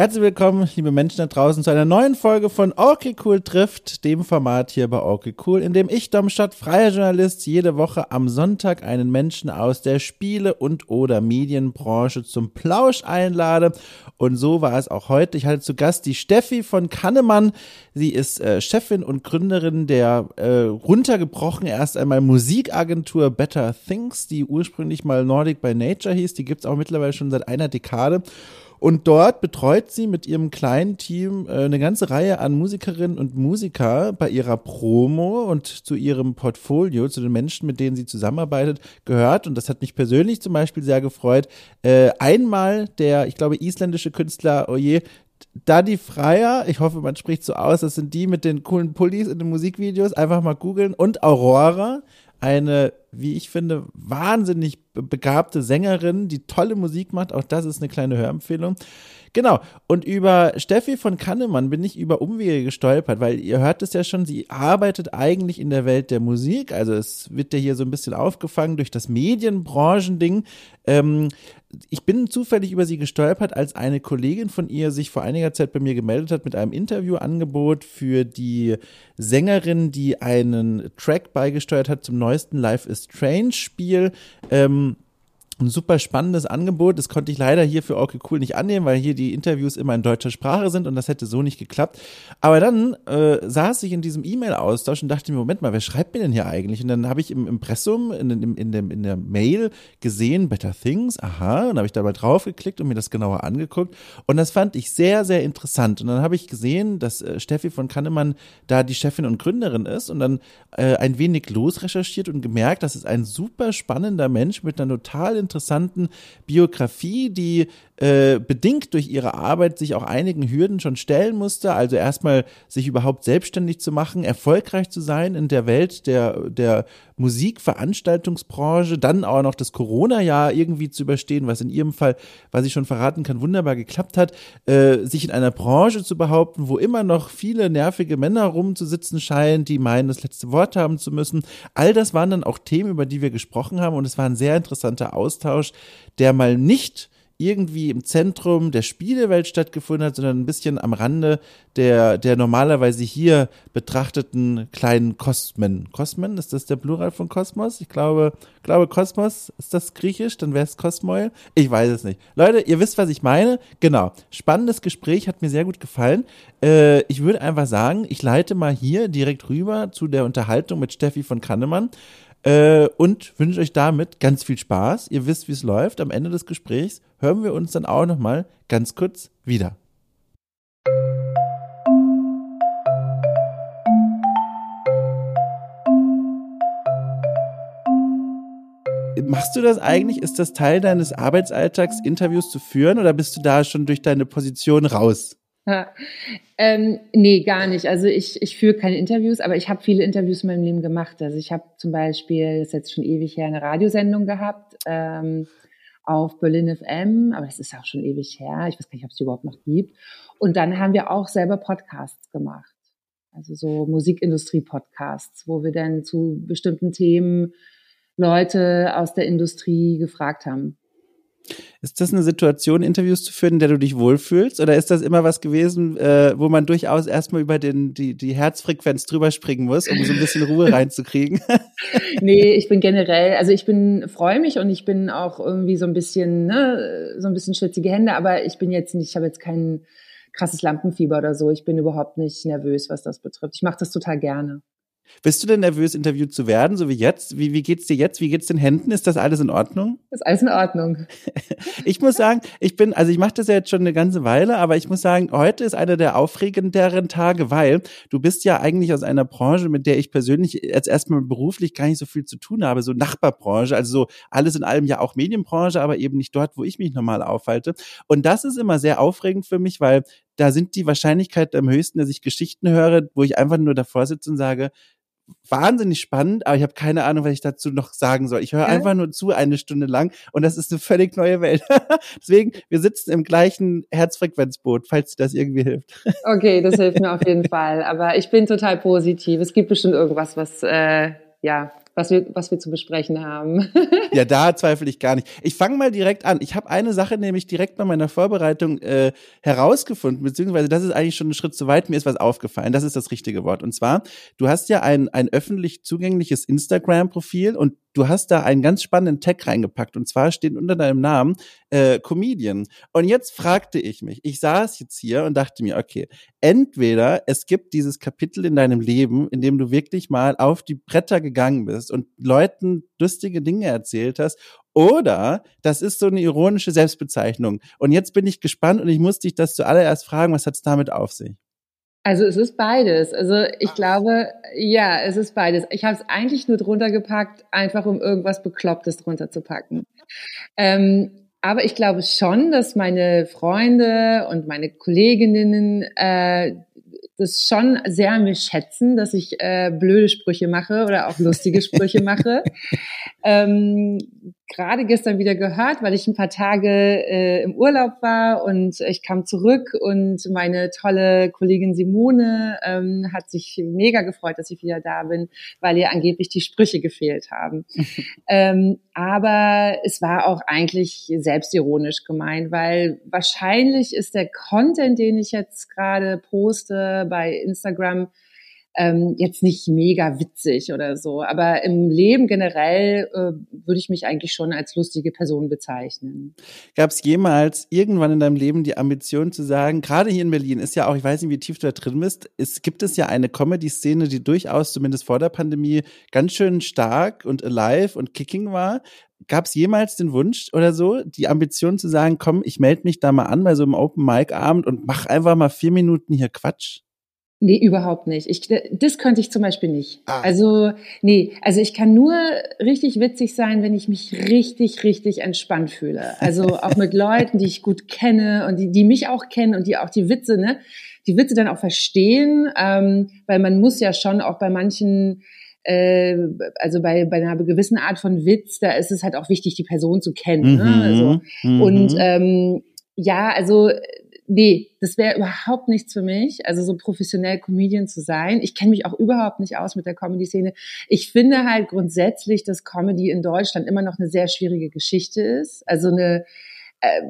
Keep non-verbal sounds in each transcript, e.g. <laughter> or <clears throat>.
Herzlich willkommen, liebe Menschen da draußen, zu einer neuen Folge von Okay Cool trifft, dem Format hier bei Okay Cool, in dem ich, Domstadt, freier Journalist, jede Woche am Sonntag einen Menschen aus der Spiele- und oder Medienbranche zum Plausch einlade. Und so war es auch heute. Ich hatte zu Gast die Steffi von Kannemann. Sie ist äh, Chefin und Gründerin der äh, runtergebrochen erst einmal Musikagentur Better Things, die ursprünglich mal Nordic by Nature hieß. Die gibt's auch mittlerweile schon seit einer Dekade. Und dort betreut sie mit ihrem kleinen Team äh, eine ganze Reihe an Musikerinnen und Musiker bei ihrer Promo und zu ihrem Portfolio, zu den Menschen, mit denen sie zusammenarbeitet, gehört. Und das hat mich persönlich zum Beispiel sehr gefreut. Äh, einmal der, ich glaube, isländische Künstler, oje, Daddy Freier, ich hoffe, man spricht so aus, das sind die mit den coolen Pullis in den Musikvideos, einfach mal googeln. Und Aurora, eine, wie ich finde, wahnsinnig begabte Sängerin, die tolle Musik macht. Auch das ist eine kleine Hörempfehlung. Genau. Und über Steffi von Kannemann bin ich über Umwege gestolpert, weil ihr hört es ja schon, sie arbeitet eigentlich in der Welt der Musik. Also es wird ja hier so ein bisschen aufgefangen durch das Medienbranchending. Ähm, ich bin zufällig über sie gestolpert, als eine Kollegin von ihr sich vor einiger Zeit bei mir gemeldet hat mit einem Interviewangebot für die Sängerin, die einen Track beigesteuert hat zum neuesten Life is Strange Spiel. Ähm, ein super spannendes Angebot. Das konnte ich leider hier für Okay Cool nicht annehmen, weil hier die Interviews immer in deutscher Sprache sind und das hätte so nicht geklappt. Aber dann äh, saß ich in diesem E-Mail-Austausch und dachte mir, Moment mal, wer schreibt mir denn hier eigentlich? Und dann habe ich im Impressum, in, in, in, dem, in der Mail gesehen, Better Things, aha, und habe ich da mal draufgeklickt und mir das genauer angeguckt. Und das fand ich sehr, sehr interessant. Und dann habe ich gesehen, dass äh, Steffi von Kannemann da die Chefin und Gründerin ist und dann äh, ein wenig losrecherchiert und gemerkt, das ist ein super spannender Mensch mit einer total interessanten Biografie, die äh, bedingt durch ihre Arbeit sich auch einigen Hürden schon stellen musste. Also erstmal sich überhaupt selbstständig zu machen, erfolgreich zu sein in der Welt der, der Musikveranstaltungsbranche, dann auch noch das Corona-Jahr irgendwie zu überstehen, was in ihrem Fall, was ich schon verraten kann, wunderbar geklappt hat, äh, sich in einer Branche zu behaupten, wo immer noch viele nervige Männer rumzusitzen scheinen, die meinen, das letzte Wort haben zu müssen. All das waren dann auch Themen, über die wir gesprochen haben und es war ein sehr interessanter Austausch, der mal nicht irgendwie im Zentrum der Spielewelt stattgefunden hat, sondern ein bisschen am Rande der, der normalerweise hier betrachteten kleinen Kosmen. Kosmen, ist das der Plural von Kosmos? Ich glaube, glaube Kosmos, ist das griechisch? Dann wäre es Kosmoi? Ich weiß es nicht. Leute, ihr wisst, was ich meine. Genau. Spannendes Gespräch, hat mir sehr gut gefallen. Äh, ich würde einfach sagen, ich leite mal hier direkt rüber zu der Unterhaltung mit Steffi von Kannemann. Äh, und wünsche euch damit ganz viel Spaß. Ihr wisst, wie es läuft. Am Ende des Gesprächs hören wir uns dann auch noch mal ganz kurz wieder. Machst du das eigentlich? Ist das Teil deines Arbeitsalltags, Interviews zu führen oder bist du da schon durch deine Position raus? Ähm, nee, gar nicht. Also ich, ich führe keine Interviews, aber ich habe viele Interviews in meinem Leben gemacht. Also ich habe zum Beispiel, das ist jetzt schon ewig her, eine Radiosendung gehabt ähm, auf Berlin FM, aber das ist auch schon ewig her. Ich weiß gar nicht, ob es die überhaupt noch gibt. Und dann haben wir auch selber Podcasts gemacht. Also so Musikindustrie-Podcasts, wo wir dann zu bestimmten Themen Leute aus der Industrie gefragt haben. Ist das eine Situation, Interviews zu führen, in der du dich wohlfühlst? Oder ist das immer was gewesen, äh, wo man durchaus erstmal über den, die, die Herzfrequenz drüber springen muss, um so ein bisschen Ruhe <laughs> reinzukriegen? <laughs> nee, ich bin generell, also ich bin, freue mich und ich bin auch irgendwie so ein bisschen, ne, so ein bisschen schwitzige Hände, aber ich bin jetzt nicht, ich habe jetzt kein krasses Lampenfieber oder so. Ich bin überhaupt nicht nervös, was das betrifft. Ich mache das total gerne. Bist du denn nervös, interviewt zu werden, so wie jetzt? Wie, wie geht's dir jetzt? Wie geht's den Händen? Ist das alles in Ordnung? Ist alles in Ordnung. <laughs> ich muss sagen, ich bin, also ich mache das ja jetzt schon eine ganze Weile, aber ich muss sagen, heute ist einer der aufregenderen Tage, weil du bist ja eigentlich aus einer Branche, mit der ich persönlich jetzt erstmal beruflich gar nicht so viel zu tun habe, so Nachbarbranche, also so alles in allem ja auch Medienbranche, aber eben nicht dort, wo ich mich normal aufhalte. Und das ist immer sehr aufregend für mich, weil da sind die Wahrscheinlichkeiten am höchsten, dass ich Geschichten höre, wo ich einfach nur davor sitze und sage, wahnsinnig spannend, aber ich habe keine Ahnung, was ich dazu noch sagen soll. Ich höre ja. einfach nur zu eine Stunde lang und das ist eine völlig neue Welt. <laughs> Deswegen, wir sitzen im gleichen Herzfrequenzboot, falls dir das irgendwie hilft. Okay, das hilft mir auf <laughs> jeden Fall. Aber ich bin total positiv. Es gibt bestimmt irgendwas, was äh, ja was wir, was wir zu besprechen haben. <laughs> ja, da zweifle ich gar nicht. Ich fange mal direkt an. Ich habe eine Sache nämlich direkt bei meiner Vorbereitung äh, herausgefunden, beziehungsweise das ist eigentlich schon ein Schritt zu weit. Mir ist was aufgefallen. Das ist das richtige Wort. Und zwar, du hast ja ein, ein öffentlich zugängliches Instagram-Profil und du hast da einen ganz spannenden Tag reingepackt. Und zwar steht unter deinem Namen äh, Comedian. Und jetzt fragte ich mich, ich saß jetzt hier und dachte mir, okay, entweder es gibt dieses Kapitel in deinem Leben, in dem du wirklich mal auf die Bretter gegangen bist und Leuten lustige Dinge erzählt hast, oder das ist so eine ironische Selbstbezeichnung. Und jetzt bin ich gespannt und ich muss dich das zuallererst fragen, was hat es damit auf sich? Also es ist beides. Also ich glaube, ja, es ist beides. Ich habe es eigentlich nur drunter gepackt, einfach um irgendwas Beklopptes drunter zu packen. Ähm, aber ich glaube schon, dass meine Freunde und meine Kolleginnen äh, das schon sehr an mir schätzen, dass ich äh, blöde Sprüche mache oder auch lustige Sprüche mache. <laughs> ähm, Gerade gestern wieder gehört, weil ich ein paar Tage äh, im Urlaub war und ich kam zurück und meine tolle Kollegin Simone ähm, hat sich mega gefreut, dass ich wieder da bin, weil ihr angeblich die Sprüche gefehlt haben. <laughs> ähm, aber es war auch eigentlich selbstironisch gemeint, weil wahrscheinlich ist der Content, den ich jetzt gerade poste bei Instagram, ähm, jetzt nicht mega witzig oder so. Aber im Leben generell äh, würde ich mich eigentlich schon als lustige Person bezeichnen. Gab es jemals irgendwann in deinem Leben die Ambition zu sagen, gerade hier in Berlin ist ja auch, ich weiß nicht, wie tief du da drin bist, es gibt es ja eine Comedy-Szene, die durchaus zumindest vor der Pandemie ganz schön stark und alive und kicking war. Gab es jemals den Wunsch oder so, die Ambition zu sagen, komm, ich melde mich da mal an bei so einem Open Mic Abend und mach einfach mal vier Minuten hier Quatsch? Nee, überhaupt nicht. Ich, das könnte ich zum Beispiel nicht. Ah. Also, nee, also ich kann nur richtig witzig sein, wenn ich mich richtig, richtig entspannt fühle. Also auch mit <laughs> Leuten, die ich gut kenne und die, die mich auch kennen und die auch die Witze, ne, die Witze dann auch verstehen, ähm, weil man muss ja schon auch bei manchen äh, also bei, bei einer gewissen Art von Witz, da ist es halt auch wichtig, die Person zu kennen. Ne? Mhm. Ne? Also, mhm. Und ähm, ja, also nee, das wäre überhaupt nichts für mich, also so professionell Comedian zu sein. Ich kenne mich auch überhaupt nicht aus mit der Comedy-Szene. Ich finde halt grundsätzlich, dass Comedy in Deutschland immer noch eine sehr schwierige Geschichte ist. Also eine, äh,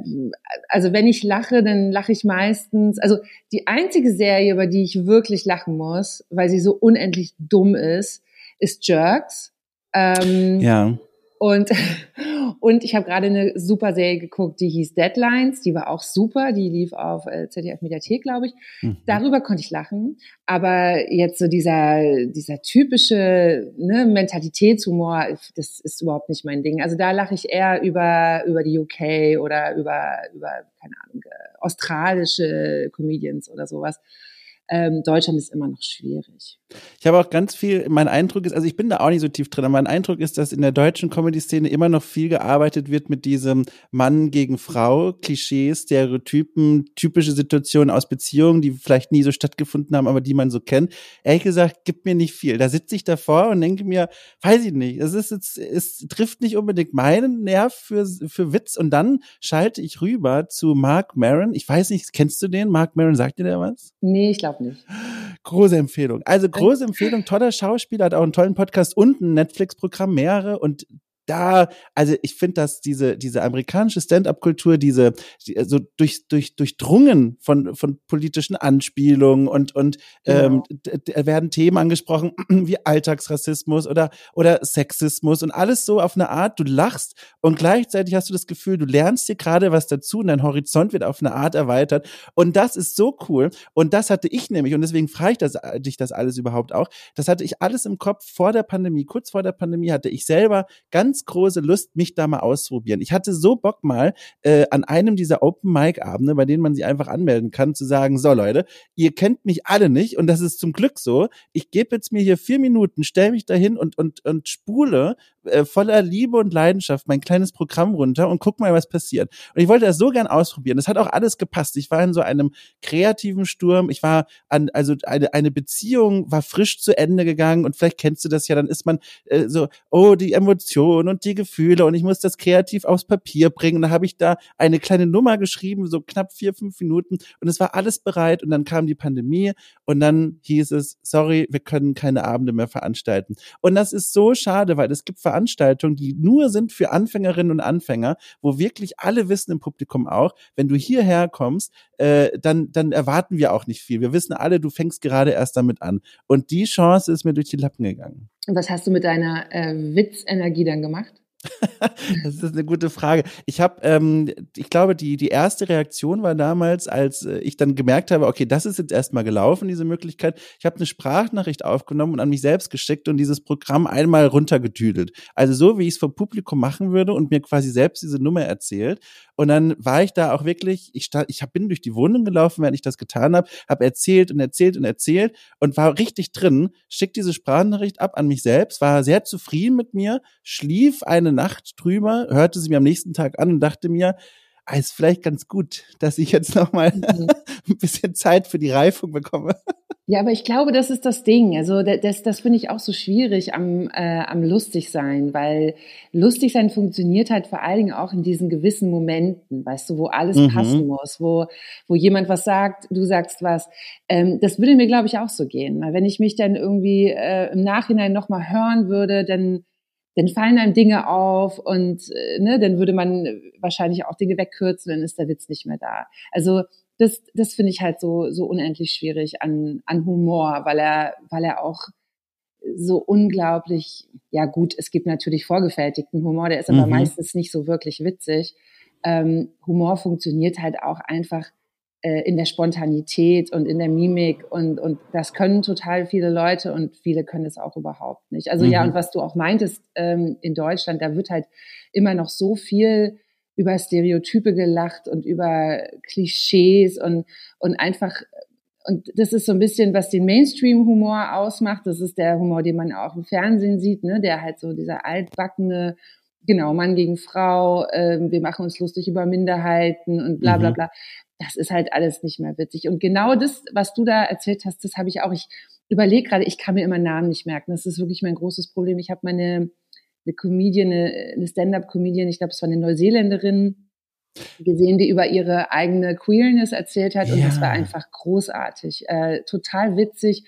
also wenn ich lache, dann lache ich meistens, also die einzige Serie, über die ich wirklich lachen muss, weil sie so unendlich dumm ist, ist Jerks. Ähm, ja. Und, <laughs> und ich habe gerade eine super Serie geguckt, die hieß Deadlines, die war auch super, die lief auf äh, ZDF Mediathek, glaube ich. Mhm. Darüber konnte ich lachen. Aber jetzt so dieser, dieser typische ne, Mentalitätshumor, das ist überhaupt nicht mein Ding. Also da lache ich eher über, über die UK oder über, über, keine Ahnung, äh, australische Comedians oder sowas ähm, Deutschland ist immer noch schwierig. Ich habe auch ganz viel, mein Eindruck ist, also ich bin da auch nicht so tief drin, aber mein Eindruck ist, dass in der deutschen Comedy-Szene immer noch viel gearbeitet wird mit diesem Mann gegen Frau, Klischees, Stereotypen, typische Situationen aus Beziehungen, die vielleicht nie so stattgefunden haben, aber die man so kennt. Ehrlich gesagt, gibt mir nicht viel. Da sitze ich davor und denke mir, weiß ich nicht, es ist jetzt, es trifft nicht unbedingt meinen Nerv für, für Witz und dann schalte ich rüber zu Mark Maron. Ich weiß nicht, kennst du den? Mark Maron, sagt dir der was? Nee, ich glaube nicht. Große Empfehlung. Also große Empfehlung, toller Schauspieler, hat auch einen tollen Podcast und ein Netflix-Programm, mehrere und da, also ich finde, dass diese, diese amerikanische Stand-up-Kultur, diese, die, also durch, durch, durchdrungen von, von politischen Anspielungen und, und ähm, ja. werden Themen angesprochen <clears throat> wie Alltagsrassismus oder, oder Sexismus und alles so auf eine Art, du lachst und gleichzeitig hast du das Gefühl, du lernst dir gerade was dazu und dein Horizont wird auf eine Art erweitert. Und das ist so cool. Und das hatte ich nämlich, und deswegen frage ich das, dich das alles überhaupt auch, das hatte ich alles im Kopf vor der Pandemie. Kurz vor der Pandemie hatte ich selber ganz große Lust, mich da mal auszuprobieren. Ich hatte so Bock mal äh, an einem dieser Open Mic Abende, bei denen man sich einfach anmelden kann, zu sagen, so Leute, ihr kennt mich alle nicht und das ist zum Glück so. Ich gebe jetzt mir hier vier Minuten, stell mich dahin und und und spule äh, voller Liebe und Leidenschaft mein kleines Programm runter und guck mal, was passiert. Und ich wollte das so gern ausprobieren. Das hat auch alles gepasst. Ich war in so einem kreativen Sturm. Ich war an, also eine, eine Beziehung war frisch zu Ende gegangen und vielleicht kennst du das ja, dann ist man äh, so, oh, die Emotionen und die Gefühle und ich muss das kreativ aufs Papier bringen. Und da habe ich da eine kleine Nummer geschrieben, so knapp vier, fünf Minuten und es war alles bereit und dann kam die Pandemie und dann hieß es, sorry, wir können keine Abende mehr veranstalten. Und das ist so schade, weil es gibt Veranstaltungen, die nur sind für Anfängerinnen und Anfänger, wo wirklich alle wissen im Publikum auch, wenn du hierher kommst, äh, dann, dann erwarten wir auch nicht viel. Wir wissen alle, du fängst gerade erst damit an. Und die Chance ist mir durch die Lappen gegangen. Und was hast du mit deiner äh, Witzenergie dann gemacht? <laughs> das ist eine gute Frage. Ich habe, ähm, ich glaube, die die erste Reaktion war damals, als äh, ich dann gemerkt habe, okay, das ist jetzt erstmal gelaufen, diese Möglichkeit. Ich habe eine Sprachnachricht aufgenommen und an mich selbst geschickt und dieses Programm einmal runtergetüdelt. Also so, wie ich es vor Publikum machen würde und mir quasi selbst diese Nummer erzählt. Und dann war ich da auch wirklich, ich, stand, ich hab, bin durch die Wohnung gelaufen, während ich das getan habe, habe erzählt und erzählt und erzählt und war richtig drin, schickt diese Sprachnachricht ab an mich selbst, war sehr zufrieden mit mir, schlief eine Nacht drüber, hörte sie mir am nächsten Tag an und dachte mir, ah, ist vielleicht ganz gut, dass ich jetzt nochmal mhm. <laughs> ein bisschen Zeit für die Reifung bekomme. Ja, aber ich glaube, das ist das Ding. Also das, das finde ich auch so schwierig am, äh, am lustig sein, weil lustig sein funktioniert halt vor allen Dingen auch in diesen gewissen Momenten, weißt du, wo alles mhm. passen muss, wo, wo jemand was sagt, du sagst was. Ähm, das würde mir, glaube ich, auch so gehen. Weil wenn ich mich dann irgendwie äh, im Nachhinein nochmal hören würde, dann dann fallen einem Dinge auf und äh, ne, dann würde man wahrscheinlich auch Dinge wegkürzen, dann ist der Witz nicht mehr da. Also das, das finde ich halt so, so unendlich schwierig an, an Humor, weil er, weil er auch so unglaublich, ja gut, es gibt natürlich vorgefertigten Humor, der ist aber mhm. meistens nicht so wirklich witzig. Ähm, Humor funktioniert halt auch einfach äh, in der Spontanität und in der Mimik und, und das können total viele Leute und viele können es auch überhaupt nicht. Also mhm. ja, und was du auch meintest, ähm, in Deutschland, da wird halt immer noch so viel über Stereotype gelacht und über Klischees und, und einfach, und das ist so ein bisschen, was den Mainstream-Humor ausmacht. Das ist der Humor, den man auch im Fernsehen sieht, ne, der halt so dieser altbackene, genau, Mann gegen Frau, äh, wir machen uns lustig über Minderheiten und bla bla mhm. bla. Das ist halt alles nicht mehr witzig. Und genau das, was du da erzählt hast, das habe ich auch. Ich überlege gerade, ich kann mir immer Namen nicht merken. Das ist wirklich mein großes Problem. Ich habe meine eine Comedian, eine, eine Stand-up-Comedian, ich glaube, es war eine Neuseeländerin, gesehen, die über ihre eigene Queerness erzählt hat. Und ja. das war einfach großartig, äh, total witzig,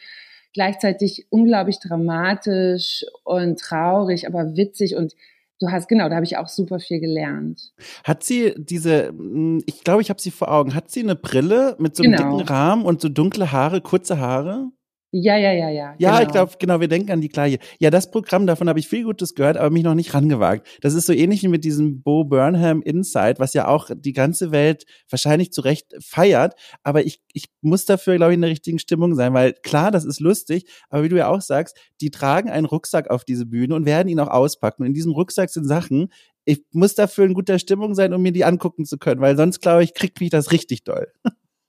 gleichzeitig unglaublich dramatisch und traurig, aber witzig und Du hast genau, da habe ich auch super viel gelernt. Hat sie diese, hm, ich glaube, ich habe sie vor Augen. Hat sie eine Brille mit so einem genau. dicken Rahmen und so dunkle Haare, kurze Haare? Ja, ja, ja, ja. Ja, genau. ich glaube, genau, wir denken an die gleiche. Ja, das Programm, davon habe ich viel Gutes gehört, aber mich noch nicht rangewagt. Das ist so ähnlich wie mit diesem Bo Burnham Inside, was ja auch die ganze Welt wahrscheinlich zu Recht feiert. Aber ich, ich muss dafür, glaube ich, in der richtigen Stimmung sein, weil klar, das ist lustig, aber wie du ja auch sagst, die tragen einen Rucksack auf diese Bühne und werden ihn auch auspacken. Und in diesem Rucksack sind Sachen, ich muss dafür in guter Stimmung sein, um mir die angucken zu können, weil sonst, glaube ich, kriegt mich das richtig doll.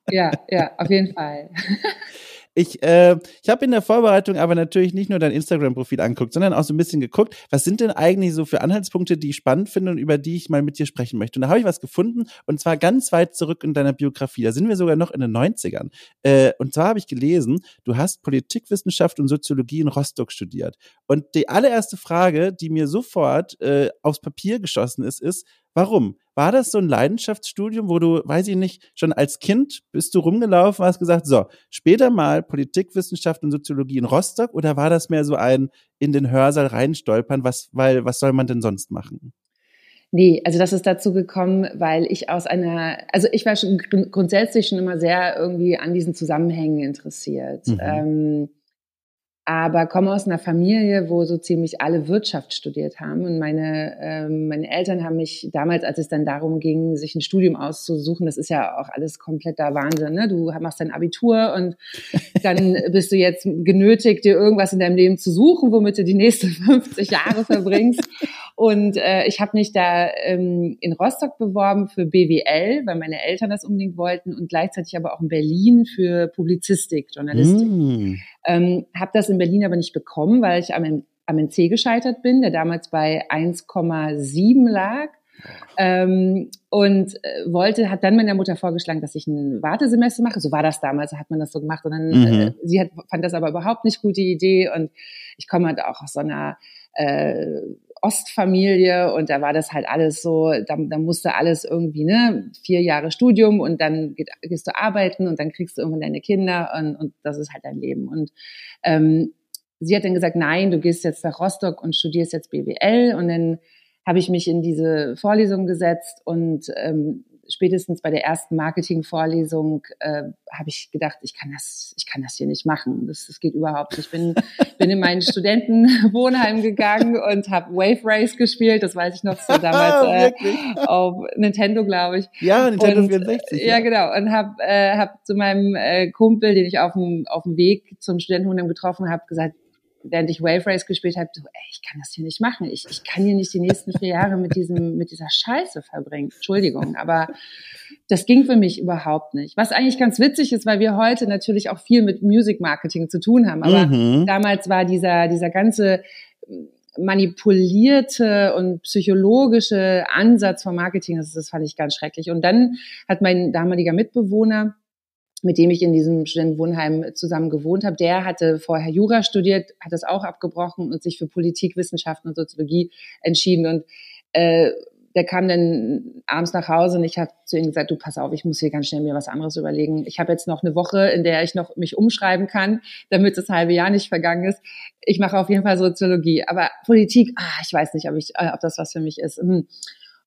Ja, ja, auf jeden Fall. <laughs> Ich, äh, ich habe in der Vorbereitung aber natürlich nicht nur dein Instagram-Profil angeguckt, sondern auch so ein bisschen geguckt, was sind denn eigentlich so für Anhaltspunkte, die ich spannend finde und über die ich mal mit dir sprechen möchte. Und da habe ich was gefunden und zwar ganz weit zurück in deiner Biografie. Da sind wir sogar noch in den 90ern. Äh, und zwar habe ich gelesen, du hast Politikwissenschaft und Soziologie in Rostock studiert. Und die allererste Frage, die mir sofort äh, aufs Papier geschossen ist, ist, Warum? War das so ein Leidenschaftsstudium, wo du, weiß ich nicht, schon als Kind bist du rumgelaufen, hast gesagt, so, später mal Politikwissenschaft und Soziologie in Rostock oder war das mehr so ein in den Hörsaal reinstolpern, was, weil, was soll man denn sonst machen? Nee, also das ist dazu gekommen, weil ich aus einer, also ich war schon grundsätzlich schon immer sehr irgendwie an diesen Zusammenhängen interessiert. Mhm. Ähm, aber komme aus einer Familie, wo so ziemlich alle Wirtschaft studiert haben. Und meine, ähm, meine Eltern haben mich damals, als es dann darum ging, sich ein Studium auszusuchen, das ist ja auch alles kompletter Wahnsinn. Ne? Du machst dein Abitur und dann <laughs> bist du jetzt genötigt, dir irgendwas in deinem Leben zu suchen, womit du die nächsten <laughs> 50 Jahre verbringst. Und äh, ich habe mich da ähm, in Rostock beworben für BWL, weil meine Eltern das unbedingt wollten und gleichzeitig aber auch in Berlin für Publizistik, Journalistik. Mm. Ähm, habe das in Berlin aber nicht bekommen, weil ich am am NC gescheitert bin, der damals bei 1,7 lag. Ähm, und äh, wollte, hat dann meiner Mutter vorgeschlagen, dass ich ein Wartesemester mache. So war das damals, hat man das so gemacht. Und dann, mhm. äh, sie hat, fand das aber überhaupt nicht gute Idee. Und ich komme halt auch aus so einer äh, Ostfamilie und da war das halt alles so, da, da musste alles irgendwie, ne, vier Jahre Studium und dann geht, gehst du arbeiten und dann kriegst du irgendwann deine Kinder und, und das ist halt dein Leben. Und ähm, sie hat dann gesagt, nein, du gehst jetzt nach Rostock und studierst jetzt BWL und dann habe ich mich in diese Vorlesung gesetzt und ähm, spätestens bei der ersten Marketing-Vorlesung äh, habe ich gedacht, ich kann das, ich kann das hier nicht machen. Das, das geht überhaupt nicht. Ich bin, <laughs> bin in mein Studentenwohnheim gegangen und habe Wave Race gespielt. Das weiß ich noch so <laughs> damals äh, auf Nintendo, glaube ich. Ja, Nintendo und, 64. Ja, ja genau. Und habe äh, hab zu meinem äh, Kumpel, den ich auf dem auf dem Weg zum Studentenwohnheim getroffen habe, gesagt, während ich Wave Race gespielt habe, so, ey, ich kann das hier nicht machen. Ich, ich kann hier nicht die nächsten vier Jahre mit diesem, mit dieser Scheiße verbringen. Entschuldigung, aber das ging für mich überhaupt nicht. Was eigentlich ganz witzig ist, weil wir heute natürlich auch viel mit Music Marketing zu tun haben. Aber mhm. damals war dieser, dieser ganze manipulierte und psychologische Ansatz vom Marketing, das, das fand ich ganz schrecklich. Und dann hat mein damaliger Mitbewohner mit dem ich in diesem Studentenwohnheim zusammen gewohnt habe, der hatte vorher Jura studiert, hat das auch abgebrochen und sich für Politik, Wissenschaften und Soziologie entschieden. Und äh, der kam dann abends nach Hause und ich habe zu ihm gesagt, du pass auf, ich muss hier ganz schnell mir was anderes überlegen. Ich habe jetzt noch eine Woche, in der ich noch mich umschreiben kann, damit das halbe Jahr nicht vergangen ist. Ich mache auf jeden Fall Soziologie, aber Politik, ah, ich weiß nicht, ob ich, äh, ob das was für mich ist. Hm.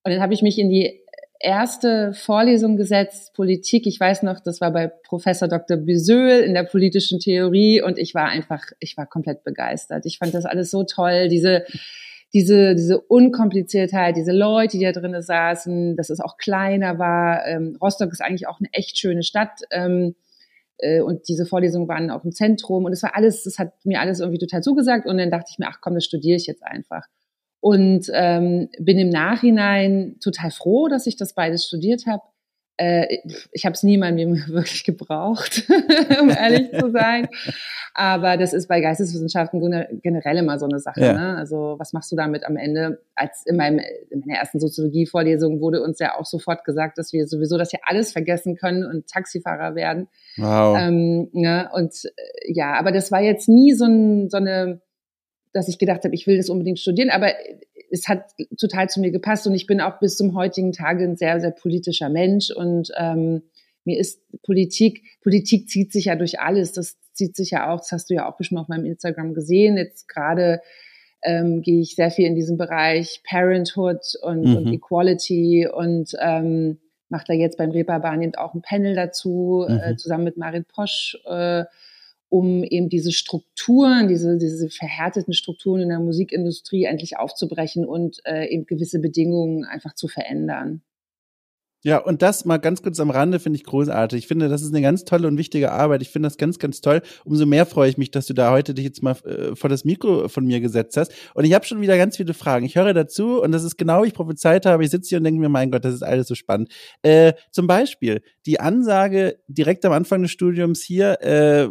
Und dann habe ich mich in die erste Vorlesung gesetzt, Politik. Ich weiß noch, das war bei Professor Dr. Büsöhl in der politischen Theorie und ich war einfach, ich war komplett begeistert. Ich fand das alles so toll, diese, diese, diese Unkompliziertheit, diese Leute, die da drinnen saßen, dass es auch kleiner war. Ähm, Rostock ist eigentlich auch eine echt schöne Stadt. Ähm, äh, und diese Vorlesungen waren auch im Zentrum und es war alles, das hat mir alles irgendwie total zugesagt und dann dachte ich mir, ach komm, das studiere ich jetzt einfach und ähm, bin im Nachhinein total froh, dass ich das beides studiert habe. Äh, ich habe es nie in meinem Leben <laughs> wirklich gebraucht, <laughs> um ehrlich zu sein. Aber das ist bei Geisteswissenschaften generell immer so eine Sache. Ja. Ne? Also was machst du damit am Ende? Als in, meinem, in meiner ersten Soziologie-Vorlesung wurde uns ja auch sofort gesagt, dass wir sowieso das ja alles vergessen können und Taxifahrer werden. Wow. Ähm, ne? Und äh, ja, aber das war jetzt nie so, ein, so eine dass ich gedacht habe, ich will das unbedingt studieren, aber es hat total zu mir gepasst und ich bin auch bis zum heutigen Tage ein sehr, sehr politischer Mensch und ähm, mir ist Politik, Politik zieht sich ja durch alles, das zieht sich ja auch, das hast du ja auch bestimmt auf meinem Instagram gesehen, jetzt gerade ähm, gehe ich sehr viel in diesem Bereich Parenthood und, mhm. und Equality und ähm, mache da jetzt beim Reeperbahn auch ein Panel dazu, äh, mhm. äh, zusammen mit Marit Posch, äh, um eben diese Strukturen, diese, diese verhärteten Strukturen in der Musikindustrie endlich aufzubrechen und äh, eben gewisse Bedingungen einfach zu verändern. Ja, und das mal ganz kurz am Rande finde ich großartig. Ich finde, das ist eine ganz tolle und wichtige Arbeit. Ich finde das ganz, ganz toll. Umso mehr freue ich mich, dass du da heute dich jetzt mal äh, vor das Mikro von mir gesetzt hast. Und ich habe schon wieder ganz viele Fragen. Ich höre dazu und das ist genau, wie ich prophezeit habe. Ich sitze hier und denke mir, mein Gott, das ist alles so spannend. Äh, zum Beispiel die Ansage direkt am Anfang des Studiums hier, äh,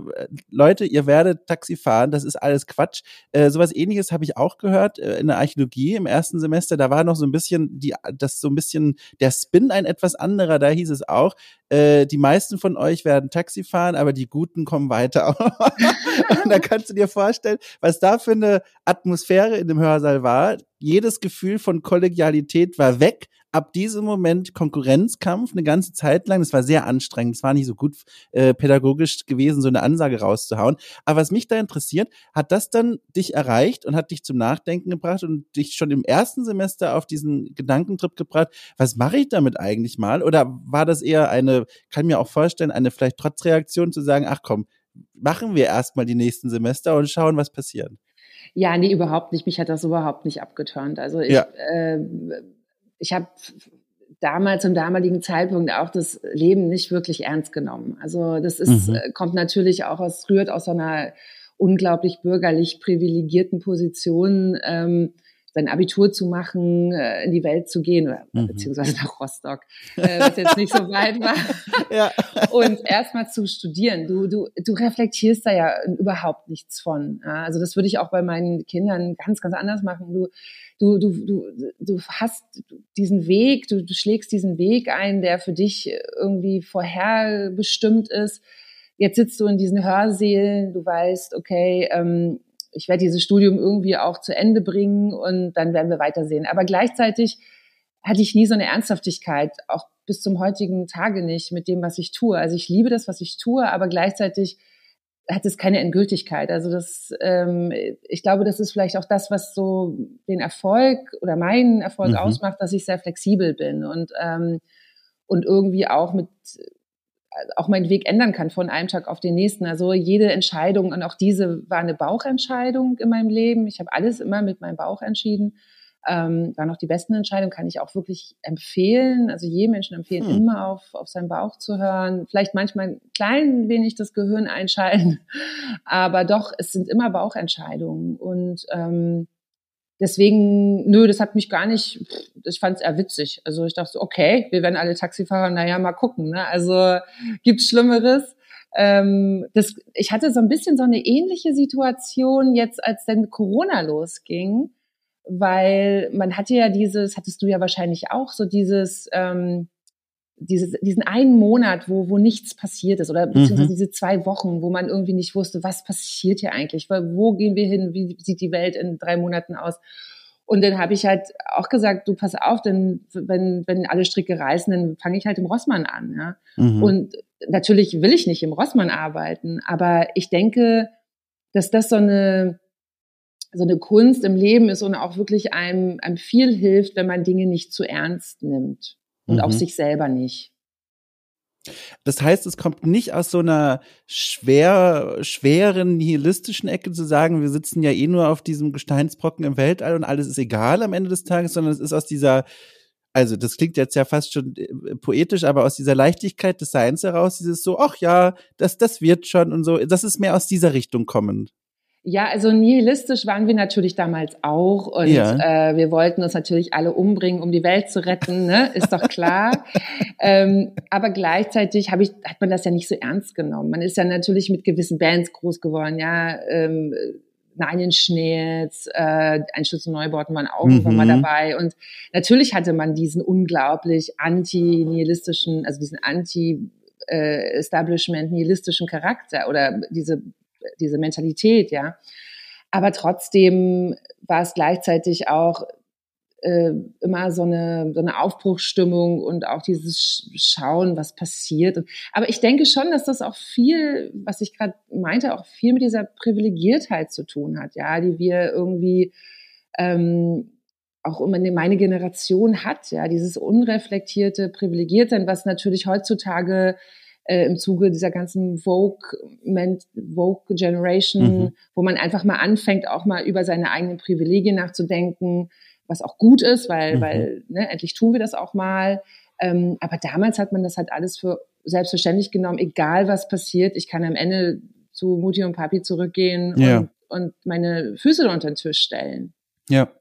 Leute, ihr werdet Taxi fahren, das ist alles Quatsch. Äh, sowas ähnliches habe ich auch gehört äh, in der Archäologie im ersten Semester. Da war noch so ein bisschen die, das so ein bisschen der Spin ein etwas anderer. Da hieß es auch, äh, die meisten von euch werden Taxi fahren, aber die Guten kommen weiter. <laughs> und da kannst du dir vorstellen, was da für eine Atmosphäre in dem Hörsaal war. Jedes Gefühl von Kollegialität war weg ab diesem Moment Konkurrenzkampf eine ganze Zeit lang. Das war sehr anstrengend. Es war nicht so gut äh, pädagogisch gewesen, so eine Ansage rauszuhauen. Aber was mich da interessiert, hat das dann dich erreicht und hat dich zum Nachdenken gebracht und dich schon im ersten Semester auf diesen Gedankentrip gebracht, was mache ich damit eigentlich mal? Oder war das eher eine, kann mir auch vorstellen, eine vielleicht Trotzreaktion zu sagen, ach komm, machen wir erstmal die nächsten Semester und schauen, was passiert? Ja, nee, überhaupt nicht. Mich hat das überhaupt nicht abgeturnt. Also ich, ja. äh, ich habe damals zum damaligen Zeitpunkt auch das Leben nicht wirklich ernst genommen. Also das ist, mhm. Äh, kommt natürlich auch aus, rührt aus so einer unglaublich bürgerlich privilegierten Position. Ähm, sein Abitur zu machen, äh, in die Welt zu gehen, oder mhm. beziehungsweise nach Rostock, äh, was jetzt nicht so weit war. <laughs> ja. Und erstmal zu studieren. Du, du, du reflektierst da ja überhaupt nichts von. Also das würde ich auch bei meinen Kindern ganz, ganz anders machen. Du, du, du, du, du hast diesen Weg, du, du schlägst diesen Weg ein, der für dich irgendwie vorherbestimmt ist. Jetzt sitzt du in diesen Hörsälen, du weißt, okay, ähm, ich werde dieses Studium irgendwie auch zu Ende bringen und dann werden wir weitersehen. Aber gleichzeitig hatte ich nie so eine Ernsthaftigkeit, auch bis zum heutigen Tage nicht mit dem, was ich tue. Also ich liebe das, was ich tue, aber gleichzeitig hat es keine Endgültigkeit. Also das, ähm, ich glaube, das ist vielleicht auch das, was so den Erfolg oder meinen Erfolg mhm. ausmacht, dass ich sehr flexibel bin und ähm, und irgendwie auch mit auch meinen Weg ändern kann von einem Tag auf den nächsten. Also jede Entscheidung und auch diese war eine Bauchentscheidung in meinem Leben. Ich habe alles immer mit meinem Bauch entschieden. Ähm, waren auch die besten Entscheidungen, kann ich auch wirklich empfehlen. Also jedem Menschen empfehlen, hm. immer auf, auf seinen Bauch zu hören. Vielleicht manchmal ein klein wenig das Gehirn einschalten, <laughs> aber doch, es sind immer Bauchentscheidungen. Und ähm, deswegen, nö, das hat mich gar nicht, ich fand es eher witzig. Also ich dachte so, okay, wir werden alle Taxifahrer, naja, mal gucken. Ne? Also gibt's Schlimmeres. Ähm, das, ich hatte so ein bisschen so eine ähnliche Situation jetzt, als denn Corona losging, weil man hatte ja dieses, hattest du ja wahrscheinlich auch, so dieses, ähm, dieses, diesen einen Monat, wo, wo nichts passiert ist, oder beziehungsweise mhm. diese zwei Wochen, wo man irgendwie nicht wusste, was passiert hier eigentlich, wo gehen wir hin, wie sieht die Welt in drei Monaten aus. Und dann habe ich halt auch gesagt, du pass auf, denn wenn, wenn alle Stricke reißen, dann fange ich halt im Rossmann an. Ja? Mhm. Und natürlich will ich nicht im Rossmann arbeiten, aber ich denke, dass das so eine, so eine Kunst im Leben ist und auch wirklich einem, einem viel hilft, wenn man Dinge nicht zu ernst nimmt und mhm. auch sich selber nicht. Das heißt, es kommt nicht aus so einer schwer, schweren, nihilistischen Ecke zu sagen, wir sitzen ja eh nur auf diesem Gesteinsbrocken im Weltall und alles ist egal am Ende des Tages, sondern es ist aus dieser, also das klingt jetzt ja fast schon äh, poetisch, aber aus dieser Leichtigkeit des Seins heraus, dieses so, ach ja, das, das wird schon und so, das ist mehr aus dieser Richtung kommend. Ja, also nihilistisch waren wir natürlich damals auch und ja. äh, wir wollten uns natürlich alle umbringen, um die Welt zu retten, ne? ist doch klar. <laughs> ähm, aber gleichzeitig ich, hat man das ja nicht so ernst genommen. Man ist ja natürlich mit gewissen Bands groß geworden, ja. Ähm, Nine Inch Nails, äh, Einstürze Neubauten waren auch mhm. mal dabei. Und natürlich hatte man diesen unglaublich anti-nihilistischen, also diesen anti-Establishment, nihilistischen Charakter oder diese diese Mentalität, ja. Aber trotzdem war es gleichzeitig auch äh, immer so eine, so eine Aufbruchsstimmung und auch dieses Schauen, was passiert. Aber ich denke schon, dass das auch viel, was ich gerade meinte, auch viel mit dieser Privilegiertheit zu tun hat, ja, die wir irgendwie ähm, auch immer meine Generation hat, ja, dieses unreflektierte Privilegiertsein, was natürlich heutzutage äh, im Zuge dieser ganzen Vogue, Vogue Generation, mhm. wo man einfach mal anfängt, auch mal über seine eigenen Privilegien nachzudenken, was auch gut ist, weil, mhm. weil ne, endlich tun wir das auch mal. Ähm, aber damals hat man das halt alles für selbstverständlich genommen, egal was passiert. Ich kann am Ende zu Mutti und Papi zurückgehen ja. und, und meine Füße unter den Tisch stellen. Ja.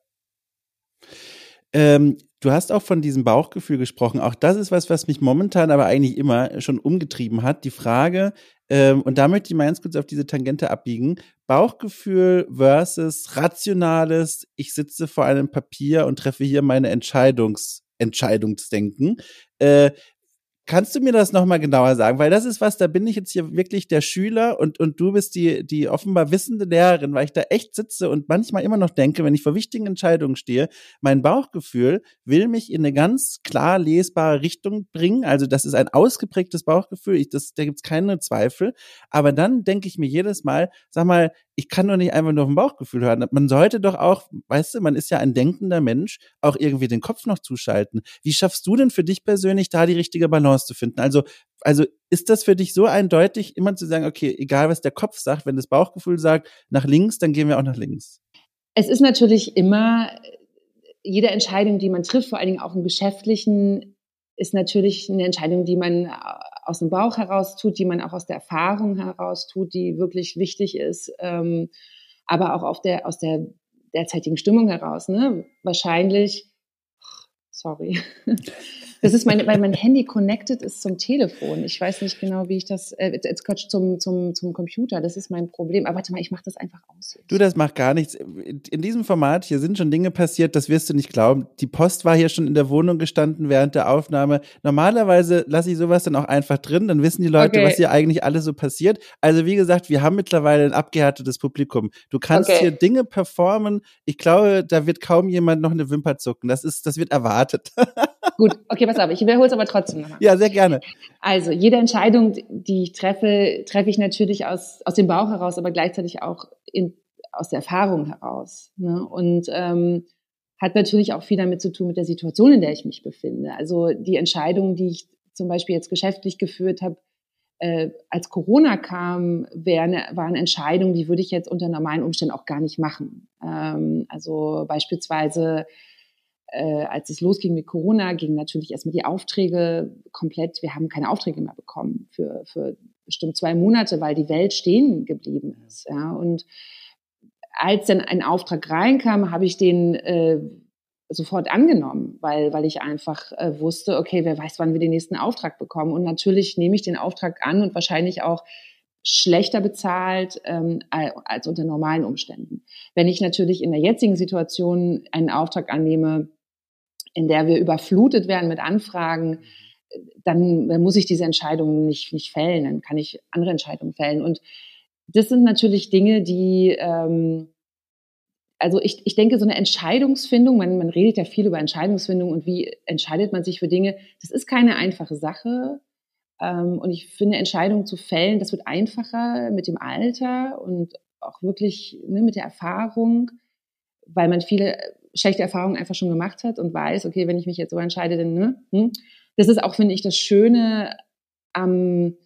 Ähm, Du hast auch von diesem Bauchgefühl gesprochen. Auch das ist was, was mich momentan aber eigentlich immer schon umgetrieben hat. Die Frage, ähm, und da möchte ich mal ganz kurz auf diese Tangente abbiegen. Bauchgefühl versus rationales, ich sitze vor einem Papier und treffe hier meine Entscheidungs Entscheidungsdenken. Äh, Kannst du mir das nochmal genauer sagen? Weil das ist was, da bin ich jetzt hier wirklich der Schüler und, und du bist die, die offenbar wissende Lehrerin, weil ich da echt sitze und manchmal immer noch denke, wenn ich vor wichtigen Entscheidungen stehe, mein Bauchgefühl will mich in eine ganz klar lesbare Richtung bringen. Also das ist ein ausgeprägtes Bauchgefühl, ich, das, da gibt's keine Zweifel. Aber dann denke ich mir jedes Mal, sag mal, ich kann doch nicht einfach nur auf ein Bauchgefühl hören. Man sollte doch auch, weißt du, man ist ja ein denkender Mensch, auch irgendwie den Kopf noch zuschalten. Wie schaffst du denn für dich persönlich da die richtige Balance zu finden? Also, also ist das für dich so eindeutig, immer zu sagen, okay, egal was der Kopf sagt, wenn das Bauchgefühl sagt, nach links, dann gehen wir auch nach links? Es ist natürlich immer, jede Entscheidung, die man trifft, vor allen Dingen auch im Geschäftlichen, ist natürlich eine Entscheidung, die man aus dem Bauch heraus tut, die man auch aus der Erfahrung heraus tut, die wirklich wichtig ist, ähm, aber auch auf der, aus der derzeitigen Stimmung heraus. Ne? Wahrscheinlich, sorry, <laughs> das ist mein, weil mein Handy connected ist zum Telefon. Ich weiß nicht genau, wie ich das, äh, jetzt Quatsch, zum, zum, zum Computer. Das ist mein Problem. Aber warte mal, ich mache das einfach aus. Du, das macht gar nichts. In diesem Format hier sind schon Dinge passiert, das wirst du nicht glauben. Die Post war hier schon in der Wohnung gestanden während der Aufnahme. Normalerweise lasse ich sowas dann auch einfach drin, dann wissen die Leute, okay. was hier eigentlich alles so passiert. Also wie gesagt, wir haben mittlerweile ein abgehärtetes Publikum. Du kannst okay. hier Dinge performen. Ich glaube, da wird kaum jemand noch eine Wimper zucken. Das ist, das wird erwartet. <laughs> Gut, okay, pass auf, ich wiederhole es aber trotzdem nochmal. Ja, sehr gerne. Also, jede Entscheidung, die ich treffe, treffe ich natürlich aus, aus dem Bauch heraus, aber gleichzeitig auch in, aus der Erfahrung heraus. Ne? Und ähm, hat natürlich auch viel damit zu tun mit der Situation, in der ich mich befinde. Also die Entscheidungen, die ich zum Beispiel jetzt geschäftlich geführt habe, äh, als Corona kam, wären, waren Entscheidungen, die würde ich jetzt unter normalen Umständen auch gar nicht machen. Ähm, also beispielsweise äh, als es losging mit Corona, gingen natürlich erstmal die Aufträge komplett, wir haben keine Aufträge mehr bekommen für, für bestimmt zwei Monate, weil die Welt stehen geblieben ist. Ja. Und als dann ein Auftrag reinkam, habe ich den äh, sofort angenommen, weil, weil ich einfach äh, wusste, okay, wer weiß, wann wir den nächsten Auftrag bekommen. Und natürlich nehme ich den Auftrag an und wahrscheinlich auch schlechter bezahlt ähm, als unter normalen Umständen. Wenn ich natürlich in der jetzigen Situation einen Auftrag annehme, in der wir überflutet werden mit Anfragen, dann, muss ich diese Entscheidungen nicht, nicht fällen, dann kann ich andere Entscheidungen fällen. Und das sind natürlich Dinge, die, ähm, also ich, ich denke, so eine Entscheidungsfindung, man, man redet ja viel über Entscheidungsfindung und wie entscheidet man sich für Dinge, das ist keine einfache Sache. Ähm, und ich finde, Entscheidungen zu fällen, das wird einfacher mit dem Alter und auch wirklich ne, mit der Erfahrung, weil man viele schlechte Erfahrungen einfach schon gemacht hat und weiß, okay, wenn ich mich jetzt so entscheide, dann, ne? Hm. Das ist auch, finde ich, das Schöne am,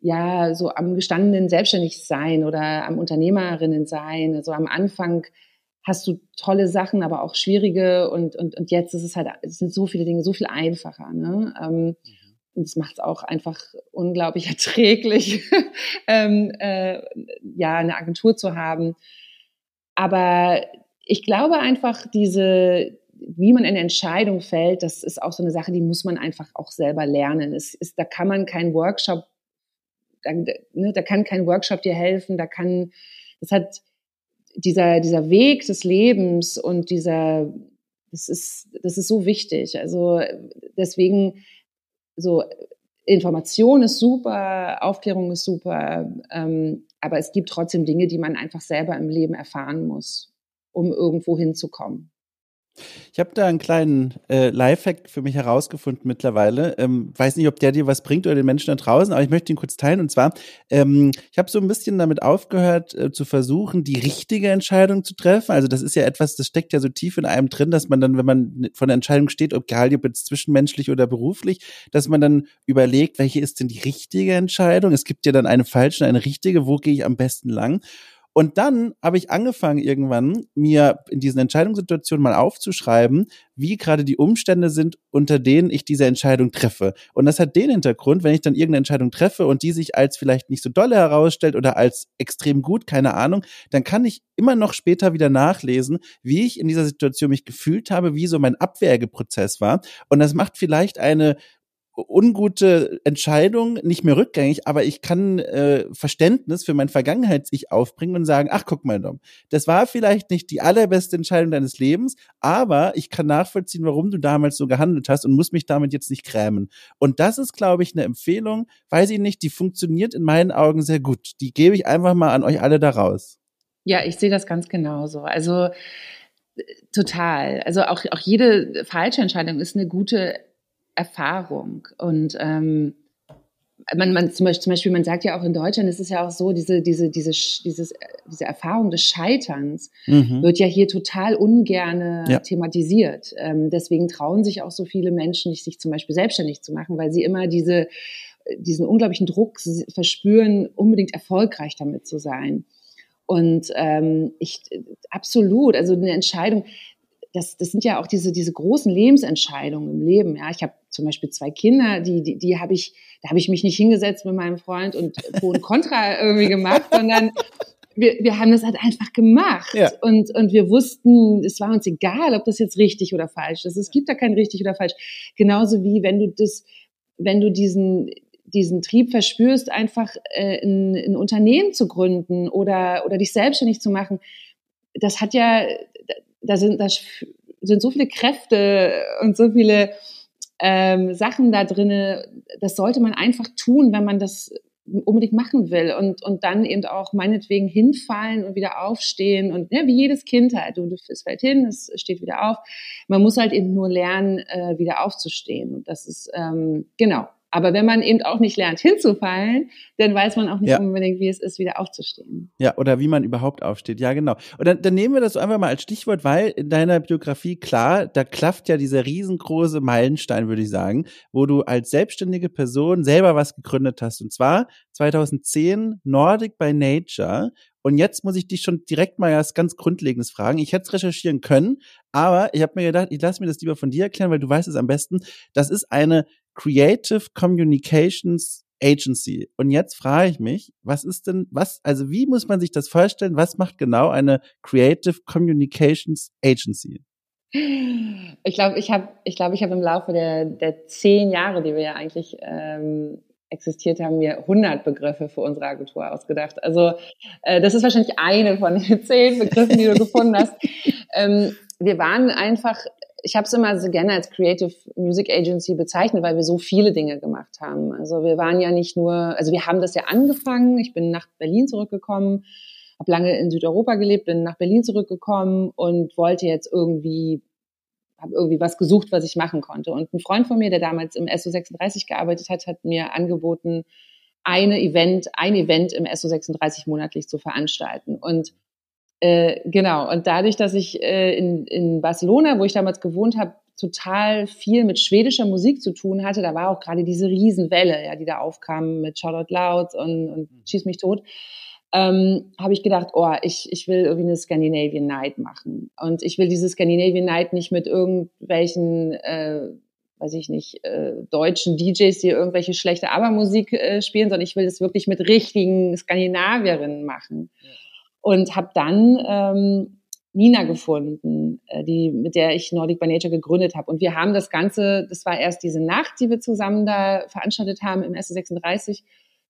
ja, so am gestandenen Selbstständigsein oder am Unternehmerinnen sein. Also am Anfang hast du tolle Sachen, aber auch schwierige und, und, und jetzt ist es halt, es sind so viele Dinge so viel einfacher, ne? Ähm, mhm. Und es macht es auch einfach unglaublich <laughs> erträglich, ähm, äh, ja, eine Agentur zu haben. Aber ich glaube einfach, diese, wie man eine Entscheidung fällt, das ist auch so eine Sache, die muss man einfach auch selber lernen. Es ist, da kann man keinen Workshop, da, ne, da kann kein Workshop dir helfen, da kann, das hat dieser, dieser Weg des Lebens und dieser, das ist, das ist so wichtig. Also deswegen so Information ist super, Aufklärung ist super, ähm, aber es gibt trotzdem Dinge, die man einfach selber im Leben erfahren muss um irgendwo hinzukommen. Ich habe da einen kleinen äh, Lifehack für mich herausgefunden mittlerweile. Ähm, weiß nicht, ob der dir was bringt oder den Menschen da draußen, aber ich möchte ihn kurz teilen. Und zwar, ähm, ich habe so ein bisschen damit aufgehört, äh, zu versuchen, die richtige Entscheidung zu treffen. Also das ist ja etwas, das steckt ja so tief in einem drin, dass man dann, wenn man von der Entscheidung steht, ob egal ob jetzt zwischenmenschlich oder beruflich, dass man dann überlegt, welche ist denn die richtige Entscheidung? Es gibt ja dann eine falsche, eine richtige. Wo gehe ich am besten lang? Und dann habe ich angefangen irgendwann, mir in diesen Entscheidungssituationen mal aufzuschreiben, wie gerade die Umstände sind, unter denen ich diese Entscheidung treffe. Und das hat den Hintergrund, wenn ich dann irgendeine Entscheidung treffe und die sich als vielleicht nicht so dolle herausstellt oder als extrem gut, keine Ahnung, dann kann ich immer noch später wieder nachlesen, wie ich in dieser Situation mich gefühlt habe, wie so mein Abwägeprozess war. Und das macht vielleicht eine ungute Entscheidung nicht mehr rückgängig, aber ich kann äh, Verständnis für mein Vergangenheits-Ich aufbringen und sagen, ach guck mal, Dom, das war vielleicht nicht die allerbeste Entscheidung deines Lebens, aber ich kann nachvollziehen, warum du damals so gehandelt hast und muss mich damit jetzt nicht krämen. Und das ist, glaube ich, eine Empfehlung, weiß ich nicht, die funktioniert in meinen Augen sehr gut. Die gebe ich einfach mal an euch alle da raus. Ja, ich sehe das ganz genauso. Also äh, total. Also auch, auch jede falsche Entscheidung ist eine gute Erfahrung. Und ähm, man, man zum, Beispiel, zum Beispiel, man sagt ja auch in Deutschland, es ist ja auch so, diese, diese, diese, dieses, diese Erfahrung des Scheiterns mhm. wird ja hier total ungern ja. thematisiert. Ähm, deswegen trauen sich auch so viele Menschen nicht, sich zum Beispiel selbstständig zu machen, weil sie immer diese, diesen unglaublichen Druck verspüren, unbedingt erfolgreich damit zu sein. Und ähm, ich absolut, also eine Entscheidung, das, das sind ja auch diese, diese großen Lebensentscheidungen im Leben. Ja, ich habe zum Beispiel zwei Kinder, die, die, die habe ich, da habe ich mich nicht hingesetzt mit meinem Freund und Pro und Contra <laughs> irgendwie gemacht, sondern wir, wir haben das halt einfach gemacht. Ja. Und, und wir wussten, es war uns egal, ob das jetzt richtig oder falsch ist. Es gibt da kein richtig oder falsch. Genauso wie wenn du das, wenn du diesen, diesen Trieb verspürst, einfach äh, ein, ein Unternehmen zu gründen oder, oder dich selbstständig zu machen. Das hat ja, da sind, da sind so viele Kräfte und so viele ähm, Sachen da drinne. Das sollte man einfach tun, wenn man das unbedingt machen will und, und dann eben auch meinetwegen hinfallen und wieder aufstehen und ja, wie jedes Kind halt. Du, es fällt hin, es steht wieder auf. Man muss halt eben nur lernen, äh, wieder aufzustehen. Und das ist, ähm, genau, aber wenn man eben auch nicht lernt, hinzufallen, dann weiß man auch nicht ja. unbedingt, wie es ist, wieder aufzustehen. Ja, oder wie man überhaupt aufsteht. Ja, genau. Und dann, dann nehmen wir das so einfach mal als Stichwort, weil in deiner Biografie, klar, da klafft ja dieser riesengroße Meilenstein, würde ich sagen, wo du als selbstständige Person selber was gegründet hast. Und zwar 2010 Nordic by Nature. Und jetzt muss ich dich schon direkt mal was ganz Grundlegendes fragen. Ich hätte es recherchieren können, aber ich habe mir gedacht, ich lasse mir das lieber von dir erklären, weil du weißt es am besten. Das ist eine Creative Communications Agency. Und jetzt frage ich mich, was ist denn, was, also wie muss man sich das vorstellen? Was macht genau eine Creative Communications Agency? Ich glaube, ich habe, ich glaube, ich habe im Laufe der, der zehn Jahre, die wir ja eigentlich ähm, existiert haben, mir 100 Begriffe für unsere Agentur ausgedacht. Also äh, das ist wahrscheinlich eine von den <laughs> zehn Begriffen, die du gefunden hast. <laughs> Ähm, wir waren einfach ich habe es immer so gerne als Creative Music Agency bezeichnet, weil wir so viele Dinge gemacht haben. Also wir waren ja nicht nur, also wir haben das ja angefangen. Ich bin nach Berlin zurückgekommen, habe lange in Südeuropa gelebt, bin nach Berlin zurückgekommen und wollte jetzt irgendwie habe irgendwie was gesucht, was ich machen konnte. Und ein Freund von mir, der damals im SO36 gearbeitet hat, hat mir angeboten, eine Event, ein Event im SO36 monatlich zu veranstalten. Und äh, genau, und dadurch, dass ich äh, in, in Barcelona, wo ich damals gewohnt habe, total viel mit schwedischer Musik zu tun hatte, da war auch gerade diese Riesenwelle, ja, die da aufkam mit Charlotte Louds und, und mhm. Schieß mich tot, ähm, habe ich gedacht, oh, ich, ich will irgendwie eine Scandinavian Night machen. Und ich will diese Scandinavian Night nicht mit irgendwelchen, äh, weiß ich nicht, äh, deutschen DJs, die irgendwelche schlechte Abermusik äh, spielen, sondern ich will das wirklich mit richtigen Skandinavierinnen machen. Ja und habe dann ähm, Nina gefunden, äh, die mit der ich Nordic by Nature gegründet habe. Und wir haben das Ganze, das war erst diese Nacht, die wir zusammen da veranstaltet haben im S36.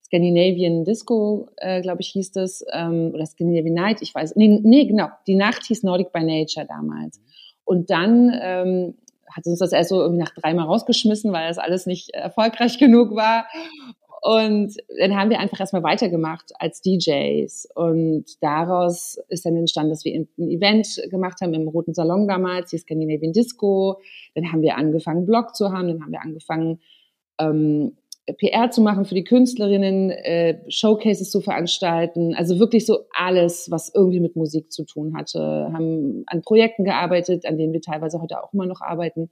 Scandinavian Disco, äh, glaube ich, hieß das, ähm, oder Scandinavian Night, ich weiß, nee, nee, genau, die Nacht hieß Nordic by Nature damals. Und dann ähm, hat uns das erst so irgendwie nach dreimal rausgeschmissen, weil das alles nicht erfolgreich genug war. Und dann haben wir einfach erstmal weitergemacht als DJs. Und daraus ist dann entstanden, dass wir ein Event gemacht haben im Roten Salon damals, die Scandinavian Disco. Dann haben wir angefangen, Blog zu haben. Dann haben wir angefangen, ähm, PR zu machen für die Künstlerinnen, äh, Showcases zu veranstalten. Also wirklich so alles, was irgendwie mit Musik zu tun hatte. Haben an Projekten gearbeitet, an denen wir teilweise heute auch immer noch arbeiten.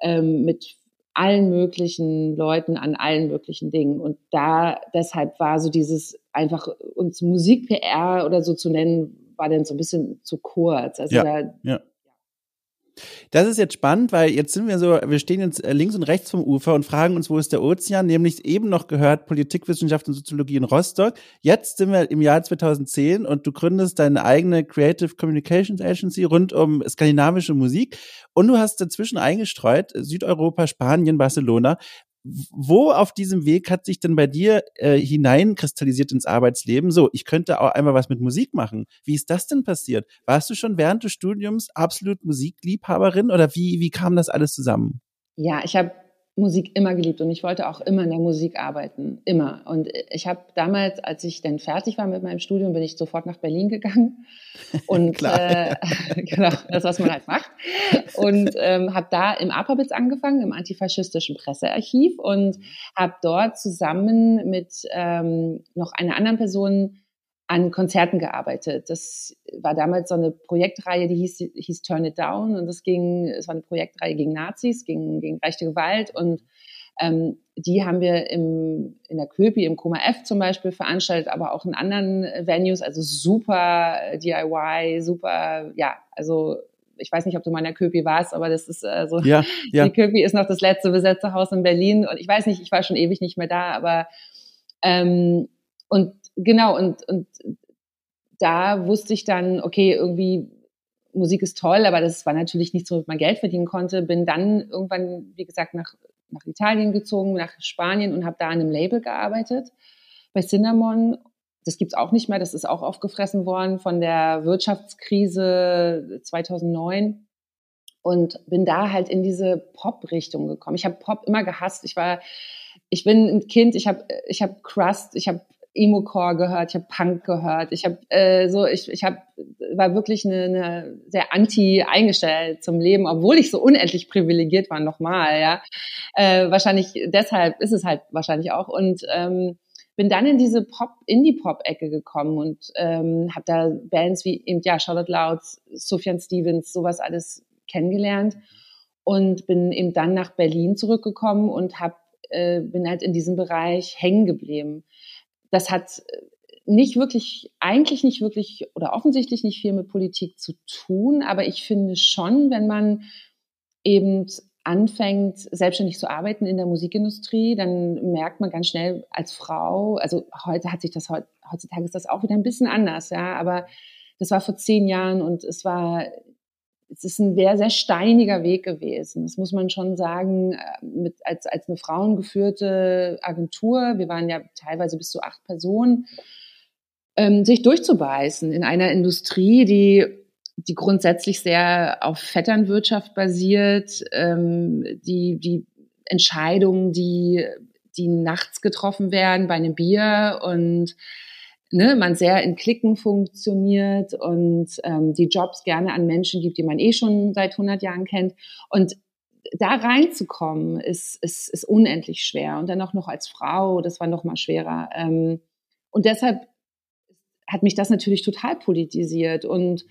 Ähm, mit allen möglichen Leuten an allen möglichen Dingen. Und da deshalb war so dieses einfach uns Musik-PR oder so zu nennen, war dann so ein bisschen zu kurz. Also ja, da, ja. Das ist jetzt spannend, weil jetzt sind wir so, wir stehen jetzt links und rechts vom Ufer und fragen uns, wo ist der Ozean? Nämlich eben noch gehört Politikwissenschaft und Soziologie in Rostock. Jetzt sind wir im Jahr 2010 und du gründest deine eigene Creative Communications Agency rund um skandinavische Musik und du hast dazwischen eingestreut Südeuropa, Spanien, Barcelona wo auf diesem Weg hat sich denn bei dir äh, hineinkristallisiert ins Arbeitsleben? So, ich könnte auch einmal was mit Musik machen. Wie ist das denn passiert? Warst du schon während des Studiums absolut Musikliebhaberin oder wie, wie kam das alles zusammen? Ja, ich habe Musik immer geliebt und ich wollte auch immer in der Musik arbeiten, immer. Und ich habe damals, als ich dann fertig war mit meinem Studium, bin ich sofort nach Berlin gegangen. <laughs> Und äh, <laughs> genau das, was man halt macht. Und ähm, habe da im APABITS angefangen, im antifaschistischen Pressearchiv und habe dort zusammen mit ähm, noch einer anderen Person an Konzerten gearbeitet. Das war damals so eine Projektreihe, die hieß, hieß Turn It Down und das ging, es war eine Projektreihe gegen Nazis, gegen, gegen rechte Gewalt und ähm, die haben wir im, in der Köpi, im Koma F zum Beispiel veranstaltet, aber auch in anderen Venues, also super DIY, super, ja, also ich weiß nicht, ob du mal in der Köpi warst, aber das ist also ja, <laughs> ja. die Köpi ist noch das letzte besetzte Haus in Berlin und ich weiß nicht, ich war schon ewig nicht mehr da, aber ähm, und genau, und, und da wusste ich dann, okay, irgendwie Musik ist toll, aber das war natürlich nichts, womit man Geld verdienen konnte. Bin dann irgendwann, wie gesagt, nach, nach Italien gezogen, nach Spanien und habe da an einem Label gearbeitet bei Cinnamon. Das gibt's auch nicht mehr, das ist auch aufgefressen worden von der Wirtschaftskrise 2009 und bin da halt in diese Pop-Richtung gekommen. Ich habe Pop immer gehasst. Ich war, ich bin ein Kind. Ich habe, ich habe Crust, ich habe Emo-Core gehört, ich habe Punk gehört, ich habe äh, so, ich, ich habe war wirklich eine, eine sehr anti eingestellt zum Leben, obwohl ich so unendlich privilegiert war nochmal, ja. Äh, wahrscheinlich deshalb ist es halt wahrscheinlich auch und ähm, bin dann in diese Pop, Indie-Pop-Ecke gekommen und ähm, habe da Bands wie eben ja Charlotte Louds, Sufjan Stevens, sowas alles kennengelernt und bin eben dann nach Berlin zurückgekommen und hab, äh, bin halt in diesem Bereich hängen geblieben. Das hat äh, nicht wirklich, eigentlich nicht wirklich oder offensichtlich nicht viel mit Politik zu tun, aber ich finde schon, wenn man eben anfängt, selbstständig zu arbeiten in der Musikindustrie, dann merkt man ganz schnell als Frau, also heute hat sich das, heutzutage ist das auch wieder ein bisschen anders, ja, aber das war vor zehn Jahren und es war es ist ein sehr, sehr steiniger Weg gewesen. Das muss man schon sagen, äh, mit, als, als eine frauengeführte Agentur, wir waren ja teilweise bis zu acht Personen, ähm, sich durchzubeißen in einer Industrie, die, die grundsätzlich sehr auf Vetternwirtschaft basiert, ähm, die, die Entscheidungen, die, die nachts getroffen werden bei einem Bier und ne, man sehr in Klicken funktioniert und ähm, die Jobs gerne an Menschen gibt, die man eh schon seit 100 Jahren kennt. Und da reinzukommen ist, ist, ist unendlich schwer. Und dann auch noch als Frau, das war noch mal schwerer. Ähm, und deshalb hat mich das natürlich total politisiert und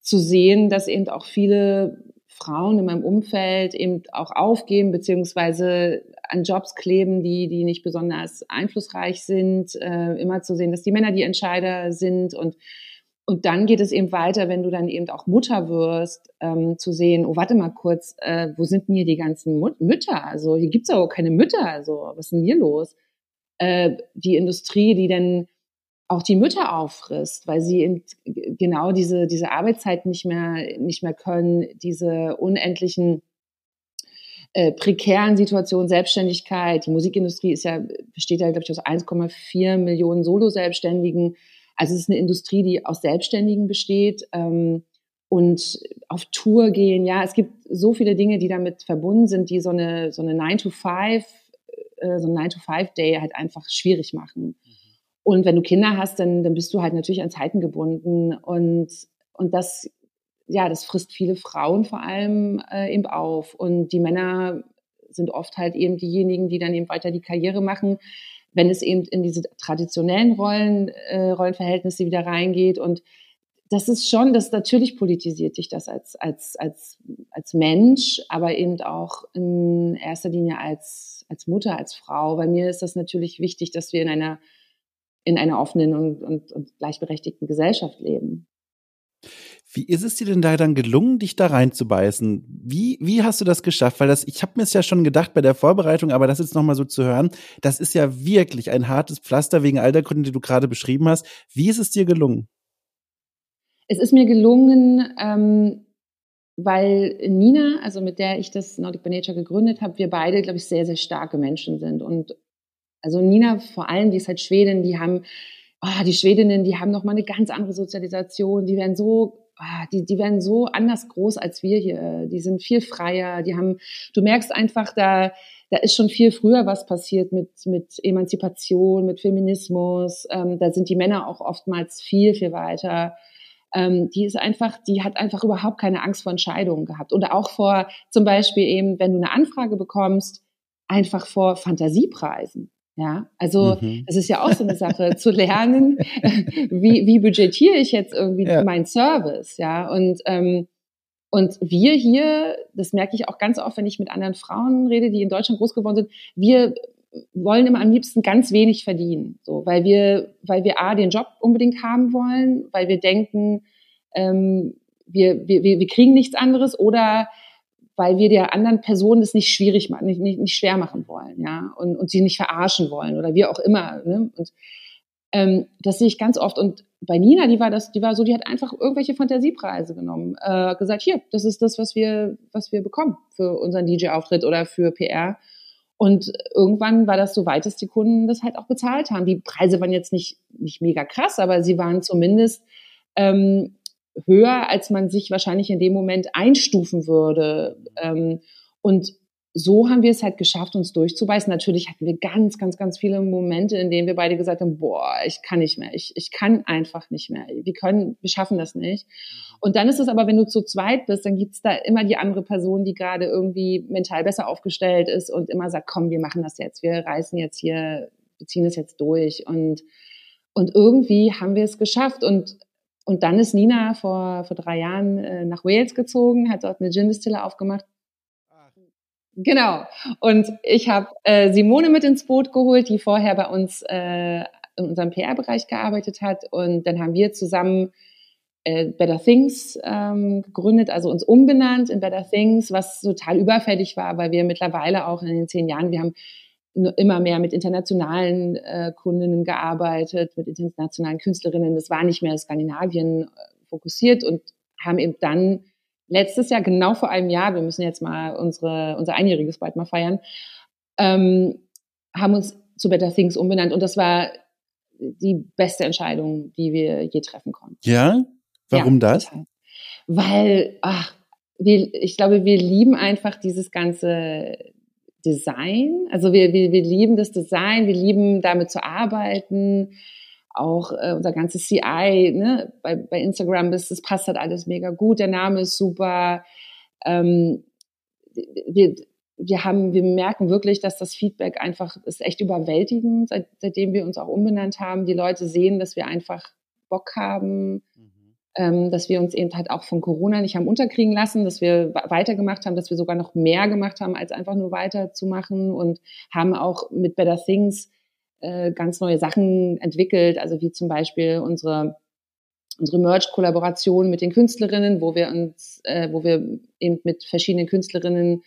zu sehen, dass eben auch viele Frauen in meinem Umfeld eben auch aufgeben, beziehungsweise an Jobs kleben, die, die nicht besonders einflussreich sind, äh, immer zu sehen, dass die Männer die Entscheider sind und und dann geht es eben weiter, wenn du dann eben auch Mutter wirst, ähm, zu sehen, oh, warte mal kurz, äh, wo sind denn hier die ganzen Mut Mütter? Also hier gibt's ja auch keine Mütter, also was ist denn hier los? Äh, die Industrie, die dann auch die Mütter auffrisst, weil sie in, genau diese, diese Arbeitszeit nicht mehr, nicht mehr können, diese unendlichen äh, prekären Situationen, Selbstständigkeit. Die Musikindustrie ist ja, besteht ja, glaube ich, aus 1,4 Millionen Solo-Selbstständigen. Also es ist eine Industrie, die aus Selbstständigen besteht. Ähm, und auf Tour gehen, ja, es gibt so viele Dinge, die damit verbunden sind, die so eine, so eine 9 to 5, äh, so ein 9 to 5 Day halt einfach schwierig machen. Und wenn du Kinder hast, dann, dann bist du halt natürlich an Zeiten gebunden. Und, und das, ja, das frisst viele Frauen vor allem äh, eben auf. Und die Männer sind oft halt eben diejenigen, die dann eben weiter die Karriere machen, wenn es eben in diese traditionellen Rollen, äh, Rollenverhältnisse wieder reingeht. Und das ist schon, das natürlich politisiert dich das als, als, als, als Mensch, aber eben auch in erster Linie als, als Mutter, als Frau. Bei mir ist das natürlich wichtig, dass wir in einer in einer offenen und, und, und gleichberechtigten Gesellschaft leben. Wie ist es dir denn da dann gelungen, dich da reinzubeißen? Wie, wie hast du das geschafft? Weil das, ich habe mir es ja schon gedacht bei der Vorbereitung, aber das jetzt nochmal so zu hören, das ist ja wirklich ein hartes Pflaster wegen all der Gründe, die du gerade beschrieben hast. Wie ist es dir gelungen? Es ist mir gelungen, ähm, weil Nina, also mit der ich das Nordic by Nature gegründet habe, wir beide, glaube ich, sehr, sehr starke Menschen sind und also Nina vor allem, die ist halt Schwedin, die haben, oh, die Schwedinnen, die haben noch mal eine ganz andere Sozialisation, die werden so oh, die, die werden so anders groß als wir hier. Die sind viel freier. Die haben, du merkst einfach, da, da ist schon viel früher was passiert mit, mit Emanzipation, mit Feminismus. Ähm, da sind die Männer auch oftmals viel, viel weiter. Ähm, die ist einfach, die hat einfach überhaupt keine Angst vor Entscheidungen gehabt. Oder auch vor, zum Beispiel eben, wenn du eine Anfrage bekommst, einfach vor Fantasiepreisen. Ja, also mhm. es ist ja auch so eine Sache <laughs> zu lernen, <laughs> wie, wie budgetiere ich jetzt irgendwie ja. meinen Service, ja und ähm, und wir hier, das merke ich auch ganz oft, wenn ich mit anderen Frauen rede, die in Deutschland groß geworden sind, wir wollen immer am liebsten ganz wenig verdienen, so weil wir weil wir a den Job unbedingt haben wollen, weil wir denken, ähm, wir, wir wir kriegen nichts anderes oder weil wir der anderen Person das nicht schwierig machen, nicht, nicht, nicht schwer machen wollen, ja, und, und sie nicht verarschen wollen oder wie auch immer. Ne? Und, Ähm, das sehe ich ganz oft. Und bei Nina, die war das, die war so, die hat einfach irgendwelche Fantasiepreise genommen, äh, gesagt, hier, das ist das, was wir, was wir bekommen für unseren DJ-Auftritt oder für PR. Und irgendwann war das so weit, dass die Kunden das halt auch bezahlt haben. Die Preise waren jetzt nicht, nicht mega krass, aber sie waren zumindest ähm, höher, als man sich wahrscheinlich in dem Moment einstufen würde. Ähm, und so haben wir es halt geschafft, uns durchzubeißen. Natürlich hatten wir ganz, ganz, ganz viele Momente, in denen wir beide gesagt haben, boah, ich kann nicht mehr, ich, ich kann einfach nicht mehr, wir können, wir schaffen das nicht. Und dann ist es aber, wenn du zu zweit bist, dann gibt's da immer die andere Person, die gerade irgendwie mental besser aufgestellt ist und immer sagt, komm, wir machen das jetzt, wir reißen jetzt hier, wir ziehen das jetzt durch und, und irgendwie haben wir es geschafft und und dann ist Nina vor, vor drei Jahren äh, nach Wales gezogen, hat dort eine Gin-Distille aufgemacht Genau. Und ich habe äh, Simone mit ins Boot geholt, die vorher bei uns äh, in unserem PR-Bereich gearbeitet hat. Und dann haben wir zusammen äh, Better Things ähm, gegründet, also uns umbenannt in Better Things, was total überfällig war, weil wir mittlerweile auch in den zehn Jahren, wir haben immer mehr mit internationalen äh, Kundinnen gearbeitet, mit internationalen Künstlerinnen. Das war nicht mehr Skandinavien äh, fokussiert und haben eben dann letztes Jahr, genau vor einem Jahr, wir müssen jetzt mal unsere, unser Einjähriges bald mal feiern, ähm, haben uns zu Better Things umbenannt und das war die beste Entscheidung, die wir je treffen konnten. Ja? Warum ja, das? Total. Weil, ach, wir, ich glaube, wir lieben einfach dieses ganze Design. Also wir, wir, wir lieben das Design, wir lieben damit zu arbeiten auch äh, unser ganzes CI, ne, bei, bei Instagram ist, das passt halt alles mega gut, der Name ist super. Ähm, wir, wir haben, wir merken wirklich, dass das Feedback einfach ist echt überwältigend, seit, seitdem wir uns auch umbenannt haben. Die Leute sehen, dass wir einfach Bock haben, mhm. Ähm, dass wir uns eben halt auch von Corona nicht haben unterkriegen lassen, dass wir weitergemacht haben, dass wir sogar noch mehr gemacht haben, als einfach nur weiterzumachen und haben auch mit Better Things äh, ganz neue Sachen entwickelt, also wie zum Beispiel unsere unsere Merch-Kollaboration mit den Künstlerinnen, wo wir uns, äh, wo wir eben mit verschiedenen Künstlerinnen,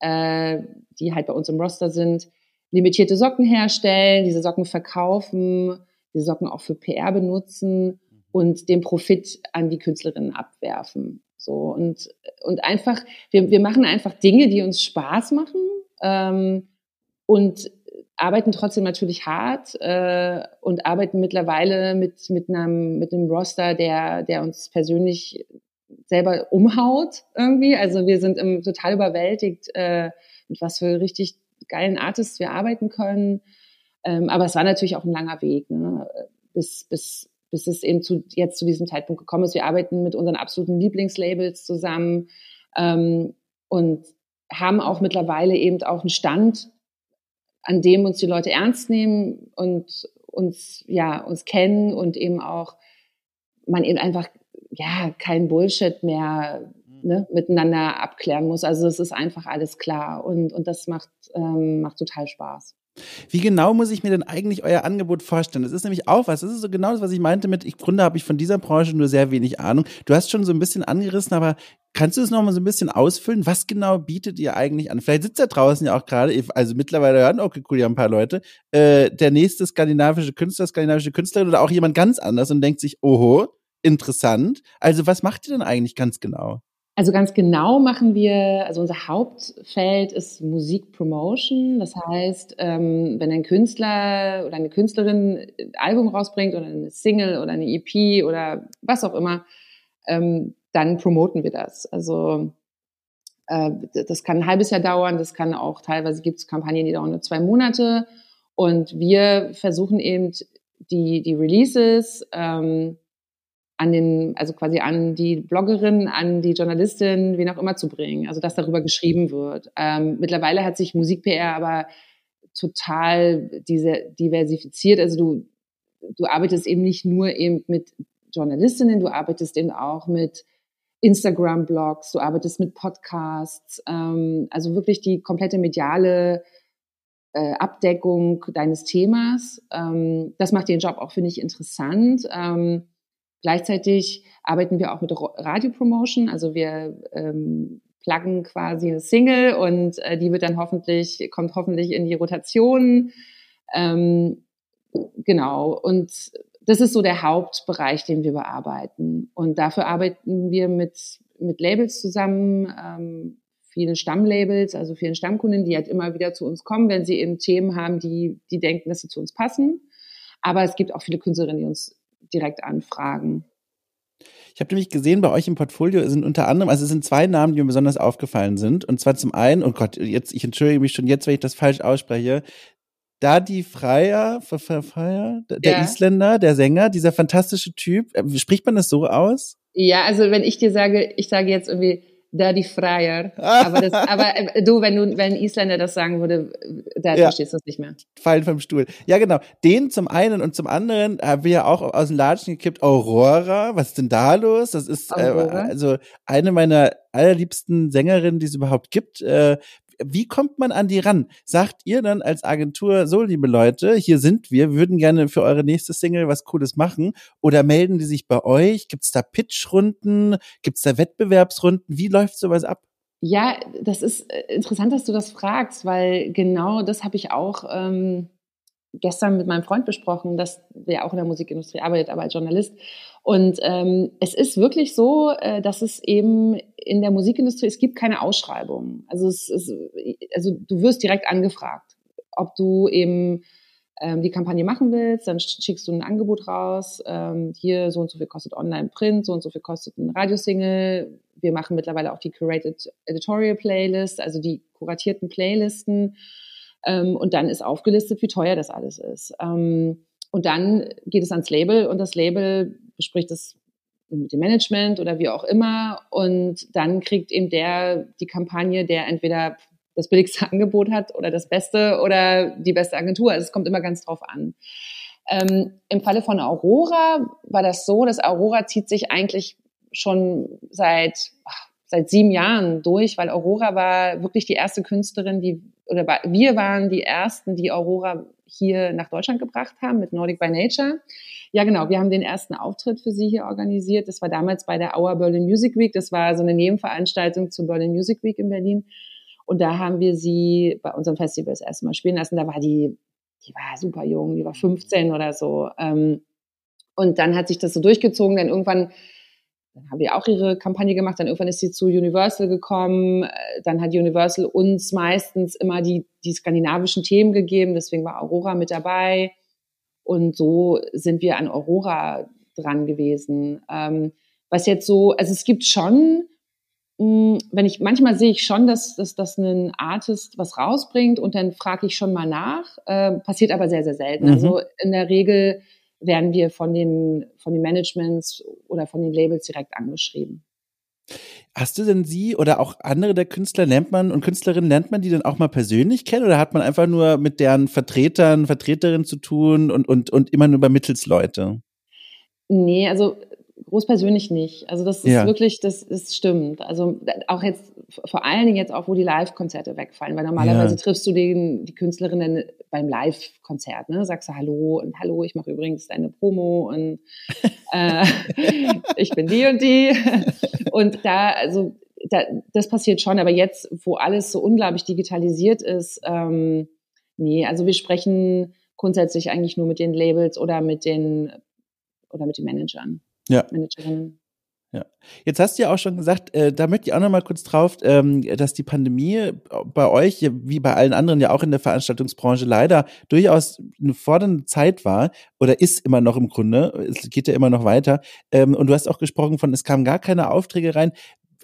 äh, die halt bei uns im Roster sind, limitierte Socken herstellen, diese Socken verkaufen, diese Socken auch für PR benutzen und den Profit an die Künstlerinnen abwerfen. So und und einfach, wir, wir machen einfach Dinge, die uns Spaß machen ähm, und arbeiten trotzdem natürlich hart äh, und arbeiten mittlerweile mit mit einem mit einem Roster, der der uns persönlich selber umhaut irgendwie. Also wir sind im, total überwältigt, äh, mit was für richtig geilen Artists wir arbeiten können. Ähm, aber es war natürlich auch ein langer Weg, ne? bis bis bis es eben zu jetzt zu diesem Zeitpunkt gekommen ist. Wir arbeiten mit unseren absoluten Lieblingslabels zusammen ähm, und haben auch mittlerweile eben auch einen Stand, an dem uns die Leute ernst nehmen und uns, ja, uns kennen und eben auch man eben einfach, ja, kein Bullshit mehr ne, miteinander abklären muss. Also es ist einfach alles klar und, und das macht, ähm, macht total Spaß. Wie genau muss ich mir denn eigentlich euer Angebot vorstellen? Das ist nämlich auch was. Das ist so genau das, was ich meinte mit, ich Grunde habe ich von dieser Branche nur sehr wenig Ahnung. Du hast schon so ein bisschen angerissen, aber kannst du es nochmal so ein bisschen ausfüllen? Was genau bietet ihr eigentlich an? Vielleicht sitzt da draußen ja auch gerade, also mittlerweile hören, okay, cool, ja ein paar Leute, äh, der nächste skandinavische Künstler, skandinavische Künstlerin oder auch jemand ganz anders und denkt sich, oho, interessant. Also was macht ihr denn eigentlich ganz genau? Also ganz genau machen wir, also unser Hauptfeld ist Musikpromotion. Das heißt, ähm, wenn ein Künstler oder eine Künstlerin ein Album rausbringt oder eine Single oder eine EP oder was auch immer, ähm, dann promoten wir das. Also äh, das kann ein halbes Jahr dauern, das kann auch teilweise gibt es Kampagnen, die dauern nur zwei Monate. Und wir versuchen eben die, die Releases ähm, an den, also quasi an die Bloggerin, an die Journalistin, wen auch immer zu bringen. Also dass darüber geschrieben wird. Ähm, mittlerweile hat sich Musik-PR aber total diese, diversifiziert. Also du, du arbeitest eben nicht nur eben mit Journalistinnen, du arbeitest eben auch mit Instagram-Blogs, du arbeitest mit Podcasts, ähm, also wirklich die komplette mediale äh, Abdeckung deines Themas. Ähm, das macht den Job auch, finde ich, interessant. Ähm, Gleichzeitig arbeiten wir auch mit Radiopromotion, also wir ähm, pluggen quasi eine Single und äh, die wird dann hoffentlich, kommt hoffentlich in die Rotation. Ähm, genau. Und das ist so der Hauptbereich, den wir bearbeiten. Und dafür arbeiten wir mit, mit Labels zusammen, ähm, vielen Stammlabels, also vielen Stammkunden, die halt immer wieder zu uns kommen, wenn sie eben Themen haben, die, die denken, dass sie zu uns passen. Aber es gibt auch viele Künstlerinnen, die uns direkt anfragen. Ich habe nämlich gesehen, bei euch im Portfolio sind unter anderem, also es sind zwei Namen, die mir besonders aufgefallen sind. Und zwar zum einen, oh Gott, jetzt, ich entschuldige mich schon jetzt, wenn ich das falsch ausspreche. Dadi Freier, Freier, der ja. Isländer, der Sänger, dieser fantastische Typ. Äh, spricht man das so aus? Ja, also wenn ich dir sage, ich sage jetzt irgendwie Daddy Freier. <laughs> Aber, das, aber äh, du, wenn du, wenn ein Isländer das sagen würde, da ja. verstehst du das nicht mehr. Fallen vom Stuhl. Ja, genau. Den zum einen und zum anderen haben wir ja auch aus dem Latschen gekippt. Aurora, was ist denn da los? Das ist äh, also eine meiner allerliebsten Sängerinnen, die es überhaupt gibt. Äh, wie kommt man an die ran? Sagt ihr dann als Agentur, so liebe Leute, hier sind wir, würden gerne für eure nächste Single was Cooles machen? Oder melden die sich bei euch? Gibt es da Pitchrunden? Gibt es da Wettbewerbsrunden? Wie läuft sowas ab? Ja, das ist äh, interessant, dass du das fragst, weil genau das habe ich auch ähm, gestern mit meinem Freund besprochen, dass der auch in der Musikindustrie arbeitet, aber als Journalist. Und ähm, es ist wirklich so, äh, dass es eben in der Musikindustrie, es gibt keine Ausschreibung. Also, es ist, also du wirst direkt angefragt, ob du eben ähm, die Kampagne machen willst, dann schickst du ein Angebot raus. Ähm, hier so und so viel kostet Online-Print, so und so viel kostet ein Radiosingle. Wir machen mittlerweile auch die Curated Editorial Playlist, also die kuratierten Playlisten. Ähm, und dann ist aufgelistet, wie teuer das alles ist. Ähm, und dann geht es ans Label und das Label bespricht es mit dem Management oder wie auch immer. Und dann kriegt eben der die Kampagne, der entweder das billigste <laughs> Angebot hat oder das Beste oder die beste Agentur. Also es kommt immer ganz drauf an. Ähm, Im Falle von Aurora war das so, dass Aurora zieht sich eigentlich schon seit, seit sieben Jahren durch, weil Aurora war wirklich die erste Künstlerin, die oder wir waren die ersten, die Aurora hier nach Deutschland gebracht haben mit Nordic by Nature. Ja, genau. Wir haben den ersten Auftritt für sie hier organisiert. Das war damals bei der Our Berlin Music Week. Das war so eine Nebenveranstaltung zur Berlin Music Week in Berlin. Und da haben wir sie bei unserem Festival das erste Mal spielen lassen. Da war die, die war super jung, die war 15 oder so. Ähm, und dann hat sich das so durchgezogen. Dann irgendwann dann haben wir auch ihre Kampagne gemacht, dann irgendwann ist sie zu Universal gekommen, äh, dann hat Universal uns meistens immer die, die skandinavischen Themen gegeben, deswegen war Aurora mit dabei und so sind wir an Aurora dran gewesen. Ähm, was jetzt so, also es gibt schon, mh, hm, wenn ich, manchmal sehe ich schon, dass, dass, dass ein Artist was rausbringt und dann frage ich schon mal nach, äh, passiert aber sehr, sehr selten. Mhm. Also in der Regel werden wir von den, von den Managements oder von den Labels direkt angeschrieben. Hast du denn sie oder auch andere der Künstler lernt man und Künstlerinnen lernt man die dann auch mal persönlich kennen oder hat man einfach nur mit deren Vertretern, Vertreterinnen zu tun und, und, und immer nur über Mittelsleute? Nee, also groß persönlich nicht. Also das ist ja. wirklich, das ist stimmt. Also auch jetzt, vor allen Dingen jetzt auch, wo die Live-Konzerte wegfallen, weil normalerweise ja. triffst du den, die Künstlerinnen beim Live-Konzert, ne? Sagst du Hallo und Hallo, ich mache übrigens deine Promo und <laughs> äh, <laughs> ich bin die und die. Und da, also da, das passiert schon, aber jetzt, wo alles so unglaublich digitalisiert ist, ähm, nee, also wir sprechen grundsätzlich eigentlich nur mit den Labels oder mit den oder mit den Managern ja. Managerinnen. Ja. Jetzt hast du ja auch schon gesagt, äh, da möchte ich auch noch mal kurz drauf, ähm, dass die Pandemie bei euch, wie bei allen anderen ja auch in der Veranstaltungsbranche leider durchaus eine fordernde Zeit war oder ist immer noch im Grunde. Es geht ja immer noch weiter. Ähm, und du hast auch gesprochen von, es kamen gar keine Aufträge rein.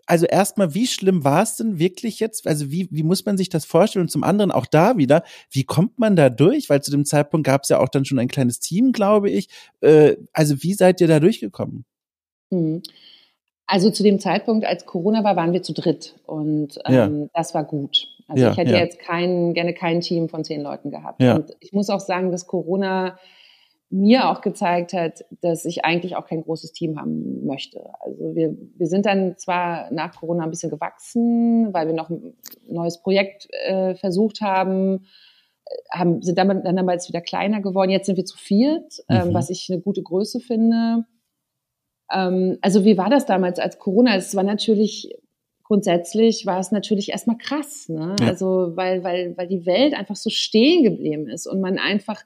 Also erstmal, wie schlimm war es denn wirklich jetzt? Also wie, wie muss man sich das vorstellen? Und zum anderen auch da wieder, wie kommt man da durch? Weil zu dem Zeitpunkt gab es ja auch dann schon ein kleines Team, glaube ich. Äh, also wie seid ihr da durchgekommen? Mhm. Also zu dem Zeitpunkt, als Corona war, waren wir zu dritt und ähm, ja. das war gut. Also ja, ich hätte ja. jetzt kein, gerne kein Team von zehn Leuten gehabt. Und ich muss auch sagen, dass Corona mir auch gezeigt hat, dass ich eigentlich auch kein großes Team haben möchte. Also wir, wir sind dann zwar nach Corona ein bisschen gewachsen, weil wir noch ein neues Projekt äh, versucht haben, äh, haben sind dann, dann damals wieder kleiner geworden. Jetzt sind wir zu viert, ähm, mhm. was ich eine gute Größe finde. Ähm, also wie war das damals als Corona? Es war natürlich grundsätzlich war es natürlich erstmal krass, ne? Ja. Also weil weil weil die Welt einfach so stehen geblieben ist und man einfach